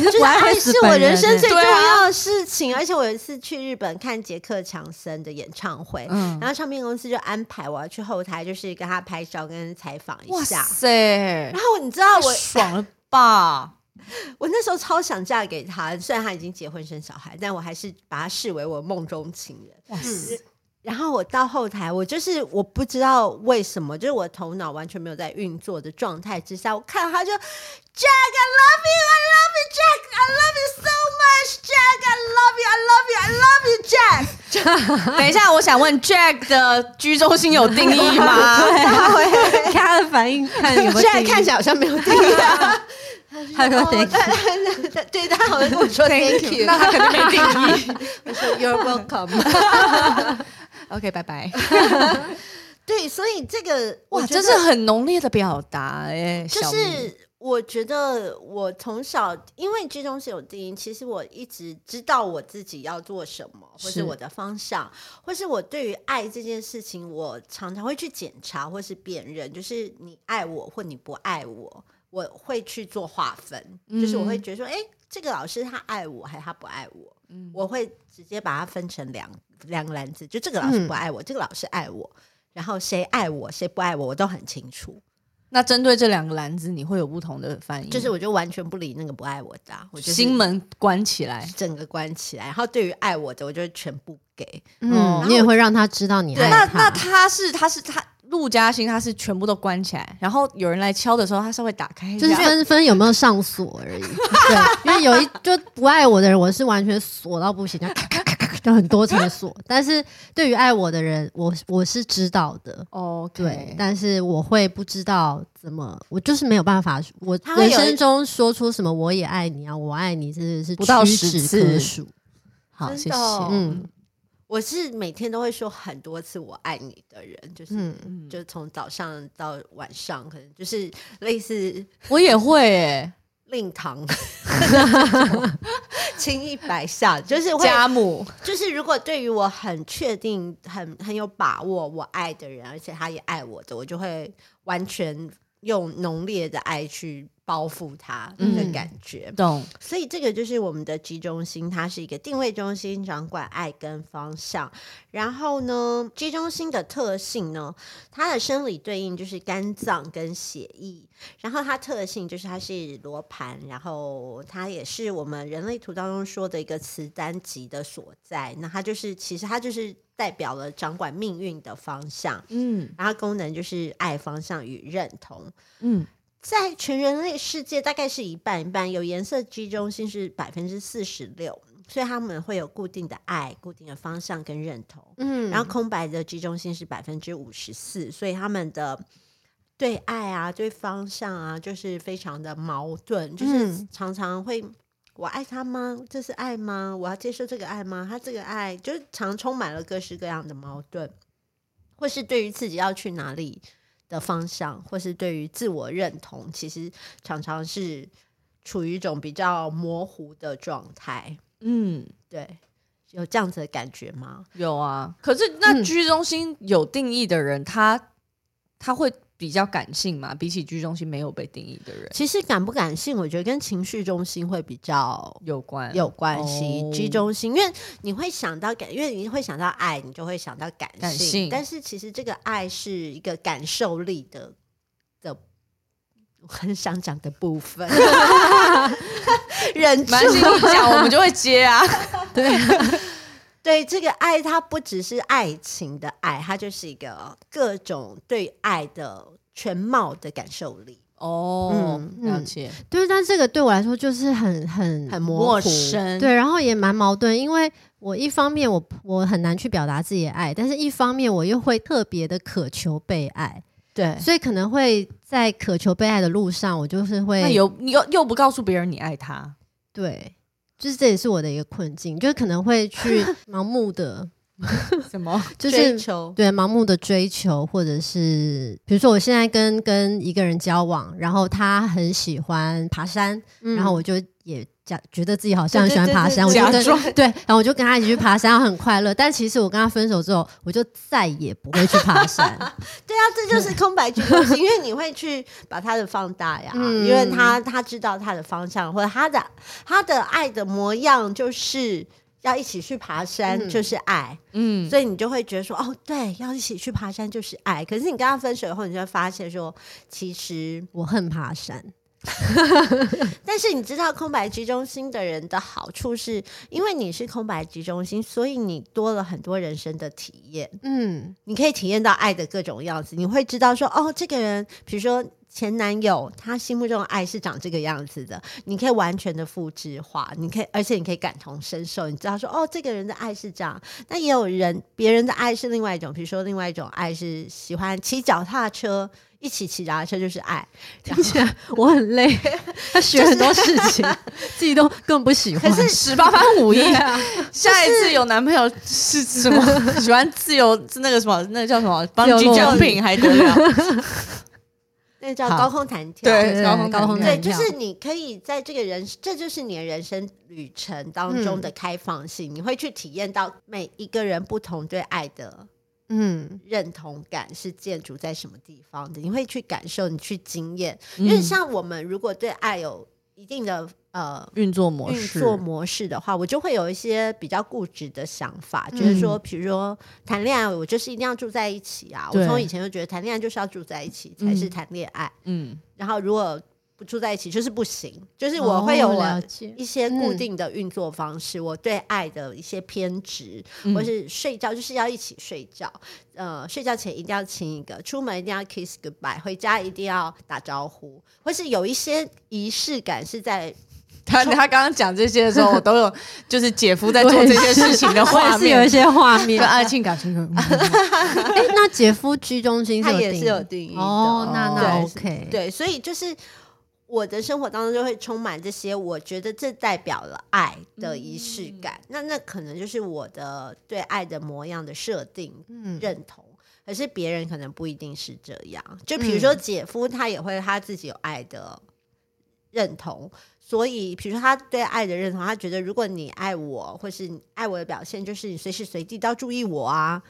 就是不爱是我人生最重要的事情。而且我有一次去日本看杰克强森的演唱会，然后唱片公司就安排我要去后台，就是跟他拍照跟采访一下。哇塞！然后你知道我爽了吧？我那时候超想嫁给他，虽然他已经结婚生小孩，但我还是把他视为我梦中情人。哇塞！然后我到后台，我就是我不知道为什么，就是我头脑完全没有在运作的状态之下，我看到他就 Jack，I love you，I love you，Jack，I love you so much，Jack，I love you，I love you，I love you，Jack。等一下，我想问 Jack 的居中心有定义吗？对，他会看他的反应，看有没有。现在看起来好像没有定义啊。他说 Thank you，对，他好像跟我说 Thank you，那他肯定没定义。我说 You're welcome。OK，拜拜。对，所以这个哇，真是很浓烈的表达哎。就是我觉得我从小因为居中是有定义，其实我一直知道我自己要做什么，或是我的方向，或是我对于爱这件事情，我常常会去检查或是辨认，就是你爱我或你不爱我。我会去做划分，嗯、就是我会觉得说，哎，这个老师他爱我还是他不爱我？嗯、我会直接把它分成两两个篮子，就这个老师不爱我，嗯、这个老师爱我，然后谁爱我谁不爱我，我都很清楚。那针对这两个篮子，你会有不同的反应？就是我就完全不理那个不爱我的，我就心门关起来，整个关起来。然后对于爱我的，我就全部给。嗯，你也会让他知道你爱他。那那他是他是他。陆嘉欣他是全部都关起来，然后有人来敲的时候，他稍微打开，就是分分有没有上锁而已。对，因为有一就不爱我的人，我是完全锁到不行，就咔咔咔咔，就很多层锁。但是对于爱我的人，我我是知道的。哦，Okay. 对，但是我会不知道怎么，我就是没有办法，我人生中说出什么我也爱你啊，我爱你，真的是不到十次。好，谢谢。嗯。我是每天都会说很多次“我爱你”的人，就是，嗯、就从早上到晚上，可能就是类似我也会诶、欸，令堂亲一百下，就是会家母，就是如果对于我很确定、很很有把握我爱的人，而且他也爱我的，我就会完全用浓烈的爱去。包覆它的感觉，嗯、懂。所以这个就是我们的居中心，它是一个定位中心，掌管爱跟方向。然后呢，居中心的特性呢，它的生理对应就是肝脏跟血液。然后它特性就是它是罗盘，然后它也是我们人类图当中说的一个磁单极的所在。那它就是其实它就是代表了掌管命运的方向，嗯，然后功能就是爱方向与认同，嗯。在全人类世界，大概是一半一半，有颜色居中性是百分之四十六，所以他们会有固定的爱、固定的方向跟认同。嗯，然后空白的居中性是百分之五十四，所以他们的对爱啊，对方向啊，就是非常的矛盾，就是常常会。我爱他吗？这是爱吗？我要接受这个爱吗？他这个爱就是常充满了各式各样的矛盾，或是对于自己要去哪里的方向，或是对于自我认同，其实常常是处于一种比较模糊的状态。嗯，对，有这样子的感觉吗？有啊。可是那居中心有定义的人，嗯、他他会。比较感性嘛，比起居中心没有被定义的人，其实感不感性，我觉得跟情绪中心会比较有关有关系。哦、G 中心，因为你会想到感，因为你会想到爱，你就会想到感性。感性，但是其实这个爱是一个感受力的的，我很想讲的部分。忍住，讲，我们就会接啊。对。对，这个爱，它不只是爱情的爱，它就是一个各种对爱的全貌的感受力。哦，了解。对，但这个对我来说就是很很很陌生。对，然后也蛮矛盾，因为我一方面我我很难去表达自己的爱，但是一方面我又会特别的渴求被爱。对，所以可能会在渴求被爱的路上，我就是会有你又又不告诉别人你爱他。对。就是这也是我的一个困境，就是可能会去 盲目的 什么，就是追求，对，盲目的追求，或者是比如说我现在跟跟一个人交往，然后他很喜欢爬山，嗯、然后我就也。觉得自己好像很喜欢爬山，我就跟对，然后我就跟他一起去爬山，很快乐。但其实我跟他分手之后，我就再也不会去爬山。对啊，这就是空白居中心，因为你会去把他的放大呀，嗯、因为他他知道他的方向，或者他的他的爱的模样，就是要一起去爬山，嗯、就是爱。嗯，所以你就会觉得说，哦，对，要一起去爬山就是爱。可是你跟他分手以后，你就会发现说，其实我恨爬山。但是你知道空白集中心的人的好处是，因为你是空白集中心，所以你多了很多人生的体验。嗯，你可以体验到爱的各种样子，你会知道说，哦，这个人，比如说前男友，他心目中的爱是长这个样子的，你可以完全的复制化，你可以，而且你可以感同身受，你知道说，哦，这个人的爱是这样。那也有人，别人的爱是另外一种，比如说另外一种爱是喜欢骑脚踏车。一起骑脚踏车就是爱，听起来我很累。他学很多事情，自己都更不喜欢。可是十八般武艺啊！下一次有男朋友是什么？喜欢自由？那个什么？那个叫什么？帮举奖品还得了？那叫高空弹跳。对，高空高空对，就是你可以在这个人，这就是你的人生旅程当中的开放性。你会去体验到每一个人不同对爱的。嗯，认同感是建筑在什么地方的？你会去感受，你去经验。因为像我们如果对爱有一定的呃运作模式、运作模式的话，我就会有一些比较固执的想法，嗯、就是说，比如说谈恋爱，我就是一定要住在一起啊。我从以前就觉得谈恋爱就是要住在一起才是谈恋爱。嗯，然后如果不住在一起就是不行，就是我会有我一些固定的运作方式，哦嗯、我对爱的一些偏执，嗯、或是睡觉就是要一起睡觉，呃，睡觉前一定要亲一个，出门一定要 kiss goodbye，回家一定要打招呼，或是有一些仪式感是在 他他刚刚讲这些的时候，我都有 就是姐夫在做这些事情的画面，是有一些画面，爱情感情。哎，那姐夫居中心他也是有定义的。哦，那那 OK，对，所以就是。我的生活当中就会充满这些，我觉得这代表了爱的仪式感。嗯、那那可能就是我的对爱的模样的设定、嗯、认同。可是别人可能不一定是这样。就比如说姐夫，他也会他自己有爱的认同。所以，比如说他对爱的认同，他觉得如果你爱我，或是你爱我的表现，就是你随时随地都要注意我啊。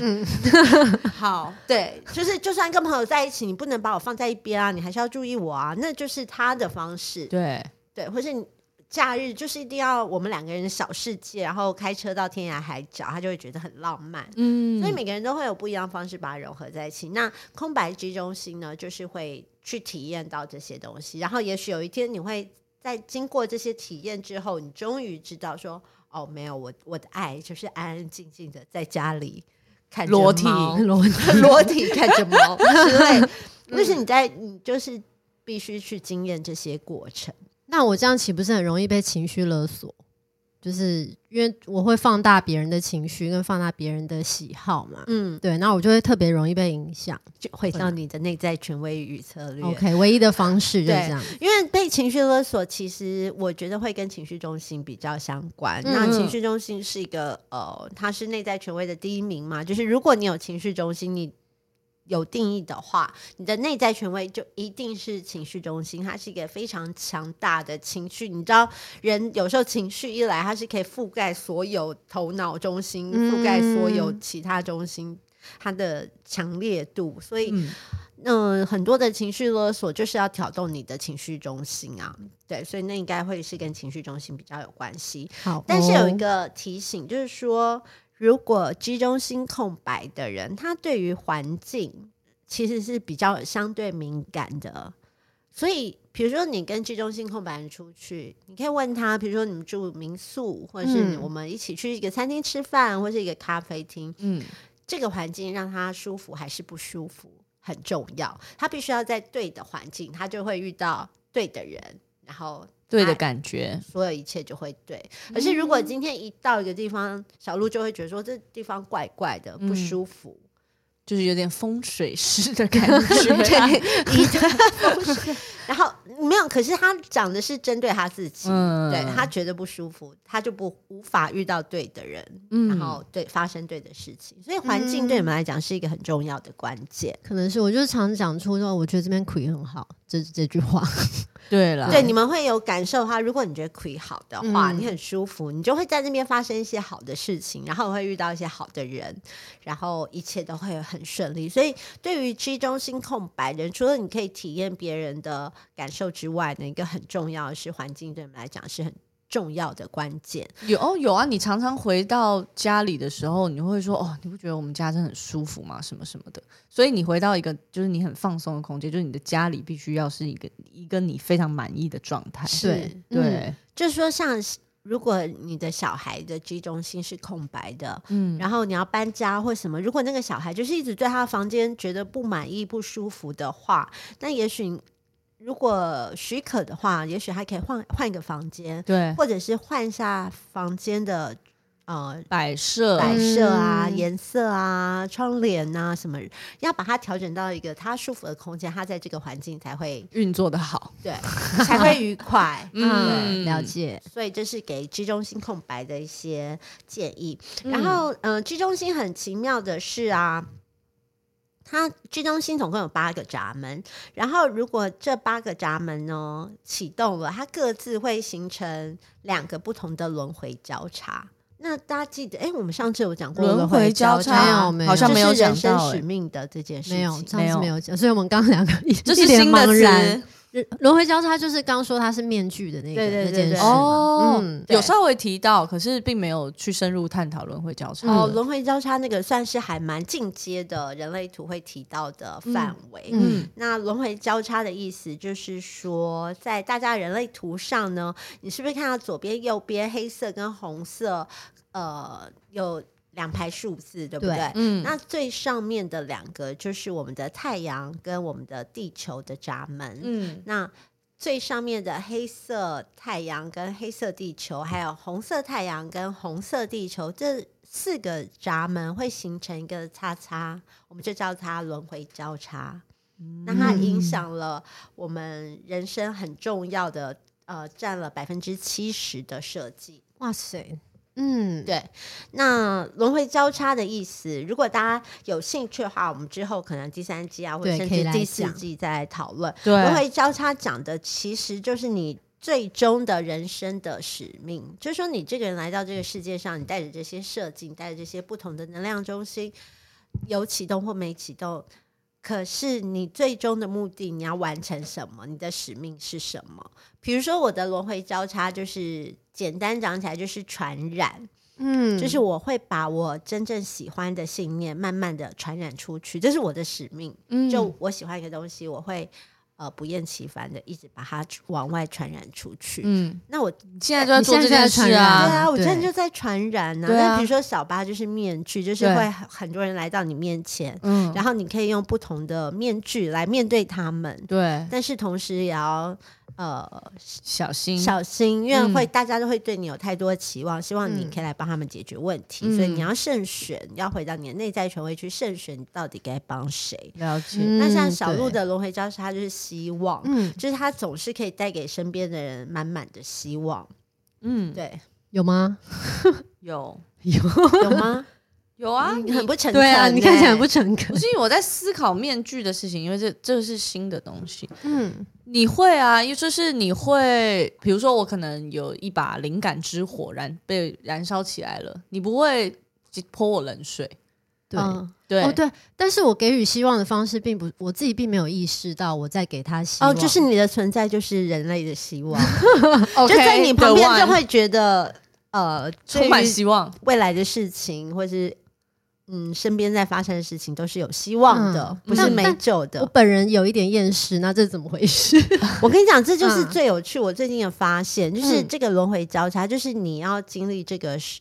嗯，好，对，就是就算跟朋友在一起，你不能把我放在一边啊，你还是要注意我啊。那就是他的方式。对对，或是你假日就是一定要我们两个人的小世界，然后开车到天涯海角，他就会觉得很浪漫。嗯，所以每个人都会有不一样的方式把它融合在一起。那空白 G 中心呢，就是会。去体验到这些东西，然后也许有一天你会在经过这些体验之后，你终于知道说，哦，没有，我我的爱就是安安静静的在家里看裸体 裸裸体看着猫 之类。就是你在你就是必须去经验这些过程。那我这样岂不是很容易被情绪勒索？就是因为我会放大别人的情绪，跟放大别人的喜好嘛。嗯，对，那我就会特别容易被影响，就回到你的内在权威与策略。OK，唯一的方式就 是这样。因为被情绪勒索，其实我觉得会跟情绪中心比较相关。嗯、那情绪中心是一个呃，它是内在权威的第一名嘛。就是如果你有情绪中心，你有定义的话，你的内在权威就一定是情绪中心，它是一个非常强大的情绪。你知道，人有时候情绪一来，它是可以覆盖所有头脑中心，覆盖所有其他中心，它的强烈度。所以，嗯、呃，很多的情绪勒索就是要挑动你的情绪中心啊。对，所以那应该会是跟情绪中心比较有关系。好，但是有一个提醒，就是说。如果居中心空白的人，他对于环境其实是比较相对敏感的。所以，比如说你跟居中心空白人出去，你可以问他，比如说你们住民宿，或者是我们一起去一个餐厅吃饭，或是一个咖啡厅，嗯，这个环境让他舒服还是不舒服很重要。他必须要在对的环境，他就会遇到对的人，然后。对的感觉，所有一切就会对。可是如果今天一到一个地方，小鹿就会觉得说这地方怪怪的，不舒服，就是有点风水师的感 觉。然后没有，可是他讲的是针对他自己，嗯、对他觉得不舒服，他就不无法遇到对的人，嗯、然后对发生对的事情。所以环境对你们来讲是一个很重要的关键。可能是我就是常讲出说，我觉得这边亏很好，这这句话。对了，对，你们会有感受的话，如果你觉得亏好的话，嗯、你很舒服，你就会在那边发生一些好的事情，然后会遇到一些好的人，然后一切都会很顺利。所以，对于 G 中心空白人，除了你可以体验别人的感受之外呢，一个很重要的是环境，对我们来讲是很。重要的关键有哦有啊，你常常回到家里的时候，你会说哦，你不觉得我们家真的很舒服吗？什么什么的。所以你回到一个就是你很放松的空间，就是你的家里必须要是一个一个你非常满意的状态。是对，对嗯、就是说像如果你的小孩的居中心是空白的，嗯，然后你要搬家或什么，如果那个小孩就是一直对他的房间觉得不满意、不舒服的话，那也许。如果许可的话，也许还可以换换一个房间，对，或者是换下房间的呃摆设、摆设啊、颜、嗯、色啊、窗帘啊什么，要把它调整到一个他舒服的空间，他在这个环境才会运作的好，对，才会愉快。嗯，了解。所以这是给居中心空白的一些建议。嗯、然后，嗯、呃居中心很奇妙的是啊。它居中心总共有八个闸门，然后如果这八个闸门呢启动了，它各自会形成两个不同的轮回交叉。那大家记得，哎，我们上次有讲过轮回交叉，没有，好像没有讲到人生使命的这件事情，没有，上次没有讲，所以我们刚刚两个一就是新的词。轮回交叉就是刚说它是面具的那个那件事哦，嗯、有稍微提到，可是并没有去深入探讨轮回交叉。哦，轮回交叉那个算是还蛮进阶的人类图会提到的范围。嗯，嗯那轮回交叉的意思就是说，在大家人类图上呢，你是不是看到左边、右边黑色跟红色，呃，有。两排数字，对不对？对，嗯，那最上面的两个就是我们的太阳跟我们的地球的闸门。嗯，那最上面的黑色太阳跟黑色地球，还有红色太阳跟红色地球，这四个闸门会形成一个叉叉，我们就叫它轮回交叉。嗯，那它影响了我们人生很重要的，呃，占了百分之七十的设计。哇塞！嗯，对。那轮回交叉的意思，如果大家有兴趣的话，我们之后可能第三季啊，或者甚至第四季再来讨论。对，轮回交叉讲的其实就是你最终的人生的使命，就是说你这个人来到这个世界上，你带着这些设计，带着这些不同的能量中心，有启动或没启动，可是你最终的目的，你要完成什么？你的使命是什么？比如说我的轮回交叉就是。简单讲起来就是传染，嗯，就是我会把我真正喜欢的信念慢慢的传染出去，这是我的使命。嗯，就我喜欢一个东西，我会呃不厌其烦的一直把它往外传染出去。嗯，那我现在就在做这件事啊，对啊，我现在就在传染啊。那比如说小巴就是面具，就是会很多人来到你面前，嗯，然后你可以用不同的面具来面对他们，对，但是同时也要。呃小心小心，因为会大家都会对你有太多的期望，希望你可以来帮他们解决问题，所以你要慎选，要回到你的内在权威去慎选，到底该帮谁？了解。那像小鹿的轮回交叉，就是希望，嗯，就是他总是可以带给身边的人满满的希望。嗯，对，有吗？有有 有吗？有啊，你很不诚恳。对啊，你看起来很不诚恳。不是因为我在思考面具的事情，因为这这是新的东西。嗯，你会啊，因为就是你会，比如说我可能有一把灵感之火燃被燃烧起来了，你不会泼我冷水。对对哦对，但是我给予希望的方式，并不我自己并没有意识到我在给他希望。哦，就是你的存在就是人类的希望，就在你旁边就会觉得呃充满希望，未来的事情或是。嗯，身边在发生的事情都是有希望的，嗯、不是没救的。我本人有一点厌世，那这是怎么回事？我跟你讲，这就是最有趣。我最近的发现，嗯、就是这个轮回交叉，就是你要经历这个使，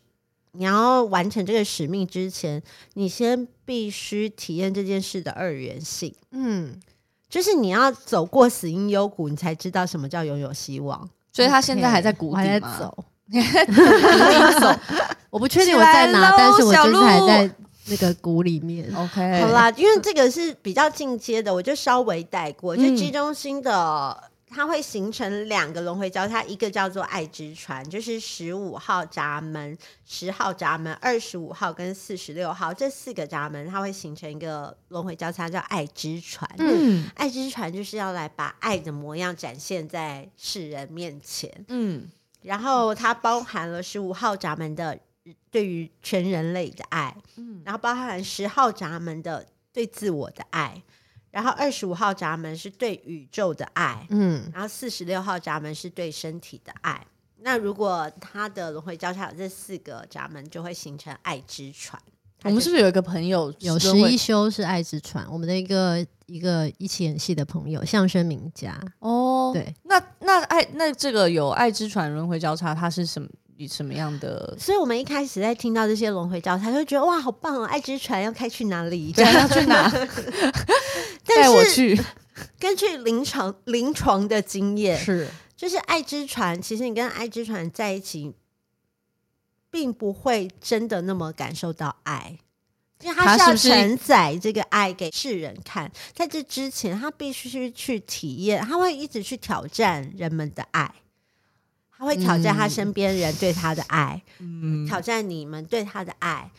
你要完成这个使命之前，你先必须体验这件事的二元性。嗯，就是你要走过死因幽谷，你才知道什么叫拥有希望。所以他现在还在谷底 在走，走。我不确定我在哪，但是我就是还在。那个鼓里面，OK，好啦，因为这个是比较进阶的，我就稍微带过。就 G 中心的，嗯、它会形成两个轮回交叉，一个叫做爱之船，就是十五号闸门、十号闸门、二十五号跟四十六号这四个闸门，它会形成一个轮回交叉，叫爱之船。嗯，爱之船就是要来把爱的模样展现在世人面前。嗯，然后它包含了十五号闸门的。对于全人类的爱，嗯，然后包含十号闸门的对自我的爱，然后二十五号闸门是对宇宙的爱，嗯，然后四十六号闸门是对身体的爱。那如果它的轮回交叉有这四个闸门，就会形成爱之船。我们是不是有一个朋友有十一修是爱之船？我们的一个一个一起演戏的朋友，相声名家。哦，对，那那爱那这个有爱之船轮回交叉，它是什么？以什么样的？所以我们一开始在听到这些轮回教材，就会觉得哇，好棒哦！爱之船要开去哪里？对，要去哪？带我去。根据临床临床的经验，是就是爱之船，其实你跟爱之船在一起，并不会真的那么感受到爱，因为他是要承载这个爱给世人看。在这之前，他必须去体验，他会一直去挑战人们的爱。他会挑战他身边人对他的爱，嗯、挑战你们对他的爱，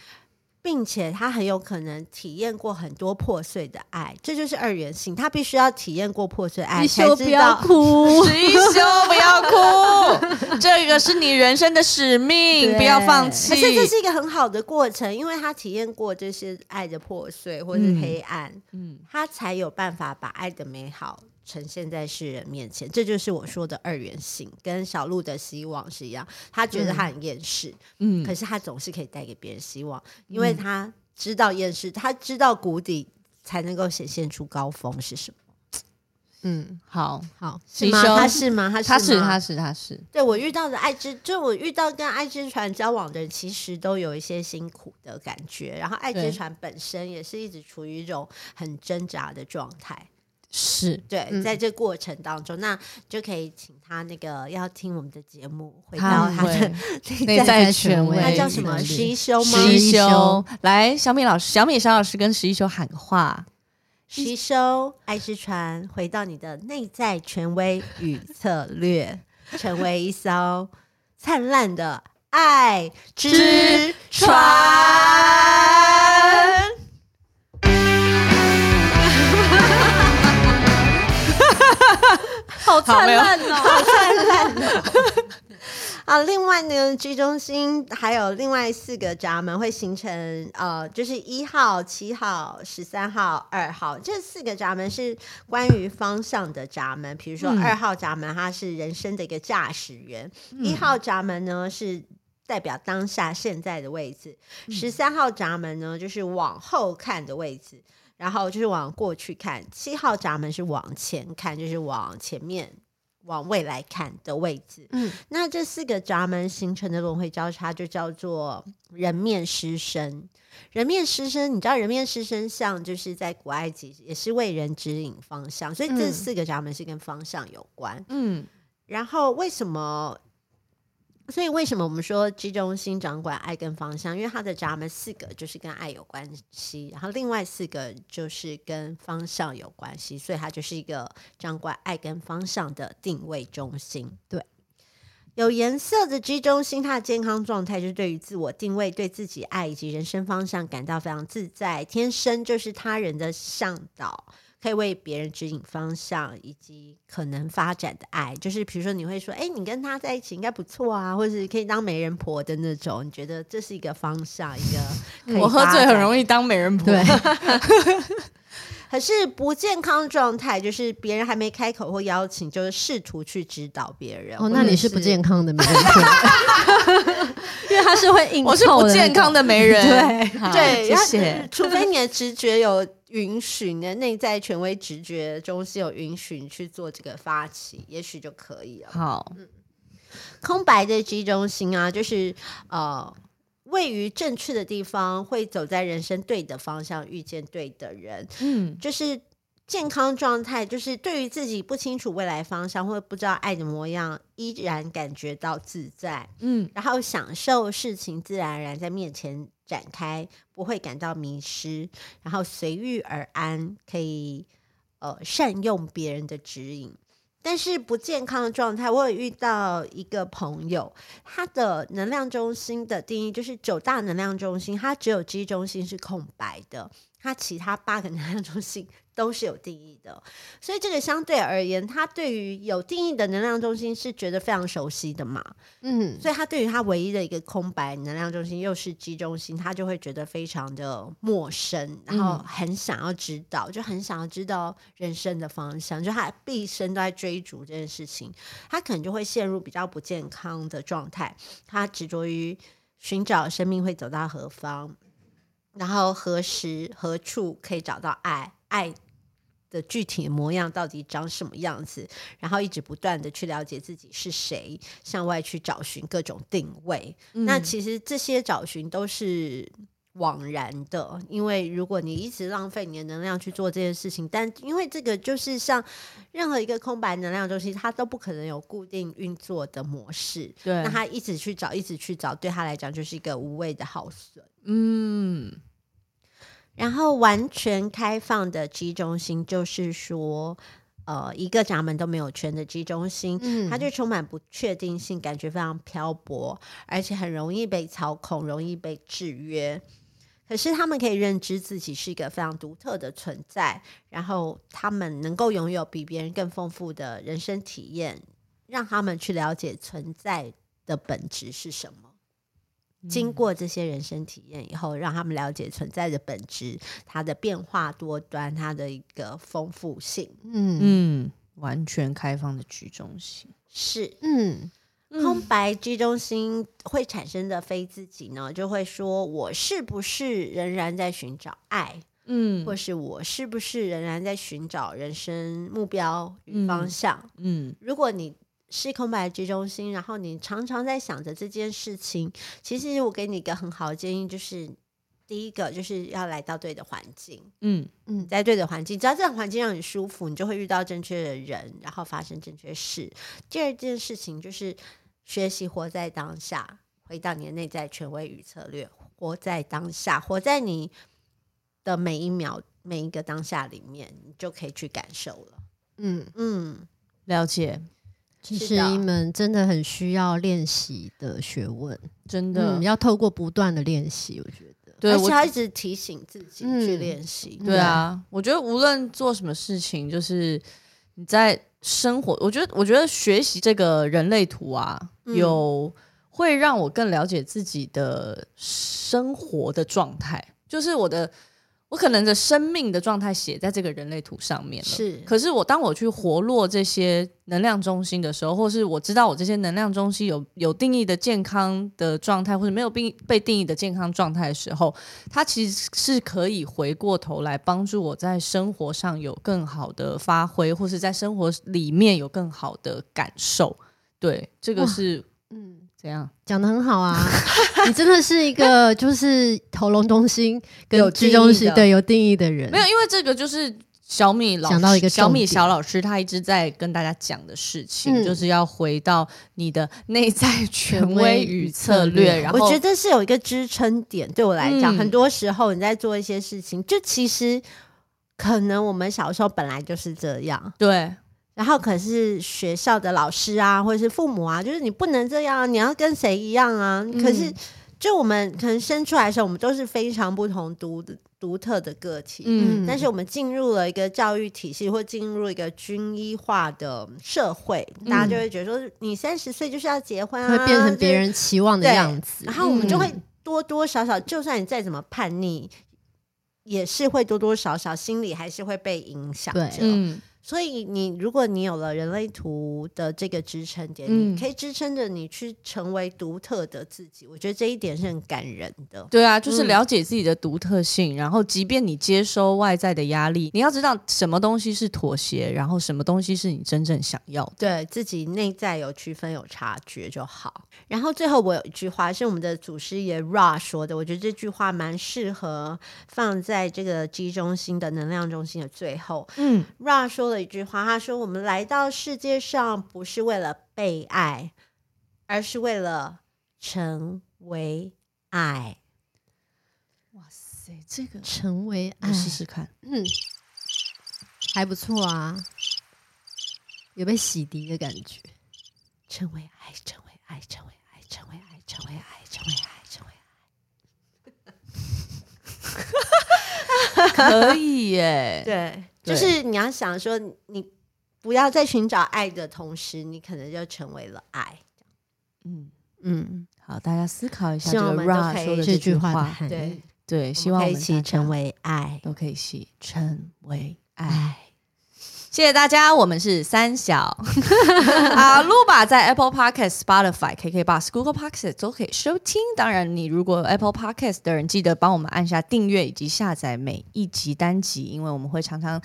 并且他很有可能体验过很多破碎的爱，这就是二元性。他必须要体验过破碎爱，才知道。不要哭，十一休不要哭，这个是你人生的使命，不要放弃。可是这是一个很好的过程，因为他体验过这些爱的破碎或是黑暗，嗯，他才有办法把爱的美好。呈现在世人面前，这就是我说的二元性，跟小鹿的希望是一样。他觉得他很厌世，嗯，可是他总是可以带给别人希望，因为他知道厌世，他知道谷底才能够显现出高峰是什么。嗯，好好，是吗？他是吗？他是他是他是他是。对，我遇到的爱之，就我遇到跟爱之船交往的人，其实都有一些辛苦的感觉。然后爱之船本身也是一直处于一种很挣扎的状态。是对，在这过程当中，嗯、那就可以请他那个要听我们的节目，回到他的内在权威，他叫什么？十一修吗？十一修，来，小米老师，小米小老师跟十一修喊话：十一修，爱之船，回到你的内在权威与策略，成为一艘灿烂的爱之船。好灿烂哦！好灿烂哦！啊，另外呢居中心还有另外四个闸门会形成，呃，就是一号、七号、十三号、二号这四个闸门是关于方向的闸门。比如说二号闸门，它是人生的一个驾驶员；一、嗯、号闸门呢是代表当下现在的位置；十三号闸门呢就是往后看的位置。然后就是往过去看，七号闸门是往前看，就是往前面往未来看的位置。嗯，那这四个闸门形成的轮回交叉就叫做人面狮身。人面狮身，你知道人面狮身像就是在古埃及也是为人指引方向，所以这四个闸门是跟方向有关。嗯，然后为什么？所以为什么我们说 G 中心掌管爱跟方向？因为它的闸门四个就是跟爱有关系，然后另外四个就是跟方向有关系，所以它就是一个掌管爱跟方向的定位中心。对，有颜色的 G 中心，它的健康状态就是对于自我定位、对自己爱以及人生方向感到非常自在，天生就是他人的向导。可以为别人指引方向以及可能发展的爱，就是比如说你会说，哎、欸，你跟他在一起应该不错啊，或者是可以当媒人婆的那种，你觉得这是一个方向，一个我喝醉很容易当媒人婆。对，可是不健康状态就是别人还没开口或邀请，就是试图去指导别人。哦，那你是不健康的媒人婆，因为他是会硬，我是不健康的媒人。对对，谢谢。除非你的直觉有。允许你的内在权威直觉中心有允许你去做这个发起，也许就可以了。好，嗯，空白的 G 中心啊，就是呃，位于正确的地方，会走在人生对的方向，遇见对的人。嗯，就是健康状态，就是对于自己不清楚未来方向或不知道爱的模样，依然感觉到自在。嗯，然后享受事情自然而然在面前展开，不会感到迷失，然后随遇而安，可以呃善用别人的指引。但是不健康的状态，我有遇到一个朋友，他的能量中心的定义就是九大能量中心，他只有 G 中心是空白的，他其他八个能量中心。都是有定义的，所以这个相对而言，他对于有定义的能量中心是觉得非常熟悉的嘛，嗯，所以他对于他唯一的一个空白能量中心又是 G 中心，他就会觉得非常的陌生，然后很想要知道，就很想要知道人生的方向，就他毕生都在追逐这件事情，他可能就会陷入比较不健康的状态，他执着于寻找生命会走到何方，然后何时何处可以找到爱，爱。的具体的模样到底长什么样子？然后一直不断的去了解自己是谁，向外去找寻各种定位。嗯、那其实这些找寻都是枉然的，因为如果你一直浪费你的能量去做这件事情，但因为这个就是像任何一个空白能量中心，它都不可能有固定运作的模式。对，那他一直去找，一直去找，对他来讲就是一个无谓的耗损。嗯。然后完全开放的 G 中心，就是说，呃，一个闸门都没有圈的 G 中心，嗯，它就充满不确定性，感觉非常漂泊，而且很容易被操控，容易被制约。可是他们可以认知自己是一个非常独特的存在，然后他们能够拥有比别人更丰富的人生体验，让他们去了解存在的本质是什么。经过这些人生体验以后，让他们了解存在的本质，它的变化多端，它的一个丰富性。嗯嗯，完全开放的居中心是嗯，空白居中心会产生的非自己呢，就会说我是不是仍然在寻找爱？嗯，或是我是不是仍然在寻找人生目标与方向？嗯，嗯如果你。是空白的 G 中心，然后你常常在想着这件事情。其实我给你一个很好的建议，就是第一个就是要来到对的环境，嗯嗯，在对的环境，只要这个环境让你舒服，你就会遇到正确的人，然后发生正确事。第二件事情就是学习活在当下，回到你的内在权威与策略，活在当下，活在你的每一秒每一个当下里面，你就可以去感受了。嗯嗯，了解。这是一门真的很需要练习的学问，真的、嗯、要透过不断的练习，我觉得，对，而且要一直提醒自己去练习。对啊，我觉得无论做什么事情，就是你在生活，我觉得，我觉得学习这个人类图啊，嗯、有会让我更了解自己的生活的状态，就是我的。我可能的生命的状态写在这个人类图上面了。是，可是我当我去活络这些能量中心的时候，或是我知道我这些能量中心有有定义的健康的状态，或者没有被被定义的健康状态的时候，它其实是可以回过头来帮助我在生活上有更好的发挥，或是在生活里面有更好的感受。对，这个是嗯。怎样讲的很好啊！你真的是一个就是喉咙中心跟 G 中心对有定义的人。没有，因为这个就是小米老师讲到一个小米小老师，他一直在跟大家讲的事情，嗯、就是要回到你的内在权威与策略。然后我觉得是有一个支撑点，对我来讲，嗯、很多时候你在做一些事情，就其实可能我们小时候本来就是这样。对。然后可是学校的老师啊，或者是父母啊，就是你不能这样，你要跟谁一样啊？嗯、可是就我们可能生出来的时候，我们都是非常不同独的独特的个体。嗯，但是我们进入了一个教育体系，或进入一个军医化的社会，嗯、大家就会觉得说，你三十岁就是要结婚啊，会变成别人期望的样子。然后我们就会多多少少，就算你再怎么叛逆，也是会多多少少心里还是会被影响着。嗯。所以你，如果你有了人类图的这个支撑点，嗯、你可以支撑着你去成为独特的自己。我觉得这一点是很感人的。对啊，就是了解自己的独特性，嗯、然后即便你接收外在的压力，你要知道什么东西是妥协，然后什么东西是你真正想要的。对自己内在有区分、有察觉就好。然后最后，我有一句话是我们的祖师爷 Ra 说的，我觉得这句话蛮适合放在这个 G 中心的能量中心的最后。嗯，Ra 说了。一句话，他说：“我们来到世界上不是为了被爱，而是为了成为爱。”哇塞，这个成为爱，试试看，嗯，还不错啊，有被洗涤的感觉。成为爱，成为爱，成为爱，成为爱，成为爱，成为爱，成为爱。可以耶，对。就是你要想说，你不要在寻找爱的同时，你可能就成为了爱。嗯。嗯，好，大家思考一下这个 Ra 说的这句话。对。对，希望我们一起成为爱，都可以一起成为爱。谢谢大家，我们是三小 啊，Luba 在 Apple Podcast、Spotify、KK Bus、Google Podcast 都可以收听。当然，你如果 Apple Podcast 的人，记得帮我们按下订阅以及下载每一集单集，因为我们会常常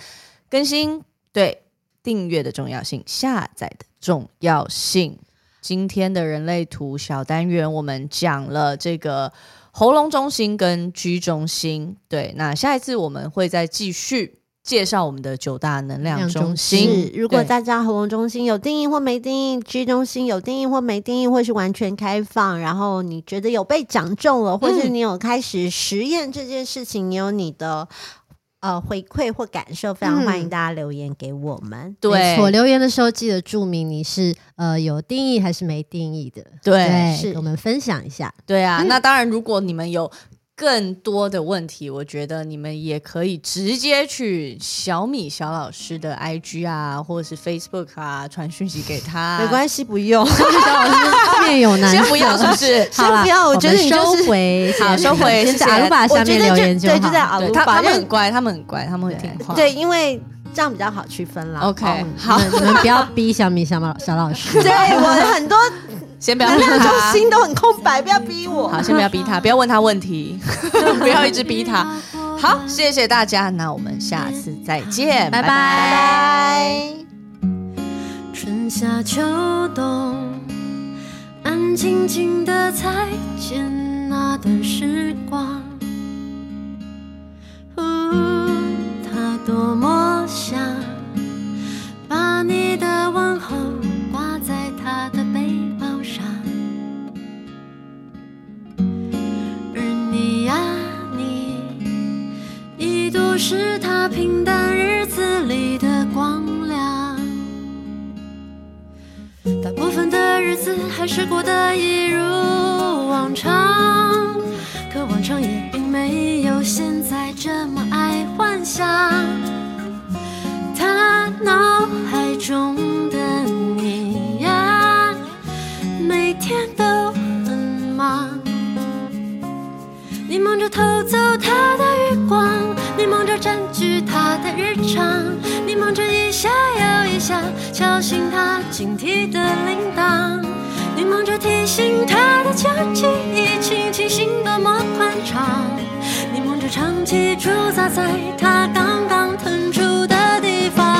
更新。对，订阅的重要性，下载的重要性。今天的人类图小单元，我们讲了这个喉咙中心跟居中心。对，那下一次我们会再继续。介绍我们的九大能量中心。是，如果大家喉咙中心有定义或没定义，G 中心有定义或没定义，或是完全开放，然后你觉得有被讲中了，或是你有开始实验这件事情，嗯、你有你的呃回馈或感受，非常欢迎大家留言给我们。嗯、对，我留言的时候记得注明你是呃有定义还是没定义的。对，对是我们分享一下。对啊，嗯、那当然，如果你们有。更多的问题，我觉得你们也可以直接去小米小老师的 IG 啊，或者是 Facebook 啊，传讯息给他。没关系，不用。小老师面有难色，先不要，是不是？先不要。我觉得你收回，好，收回。是阿鲁巴下面留言就好。对，就在阿鲁巴。他们很乖，他们很乖，他们会听话。对，因为这样比较好区分啦。OK，好，你们不要逼小米小老小老师。对我很多。先不要逼他，中心都很空白，不要逼我。好，先不要逼他，不要问他问题，不要一直逼他。好，谢谢大家，那我们下次再见，拜拜。拜拜。春夏秋冬，安静静的再见那段时光。他多么想把你的问候是他平淡日子里的光亮，大部分的日子还是过得一如往常，可往常也并没有现在这么爱幻想。他脑海中的你呀，每天都很忙，你忙着偷走他的余光，你忙着占据他的日常，你忙着一下又一下敲醒他警惕的铃铛，你忙着提醒他的假期已经，清醒多么宽敞，你忙着长期驻扎在他刚刚腾出的地方。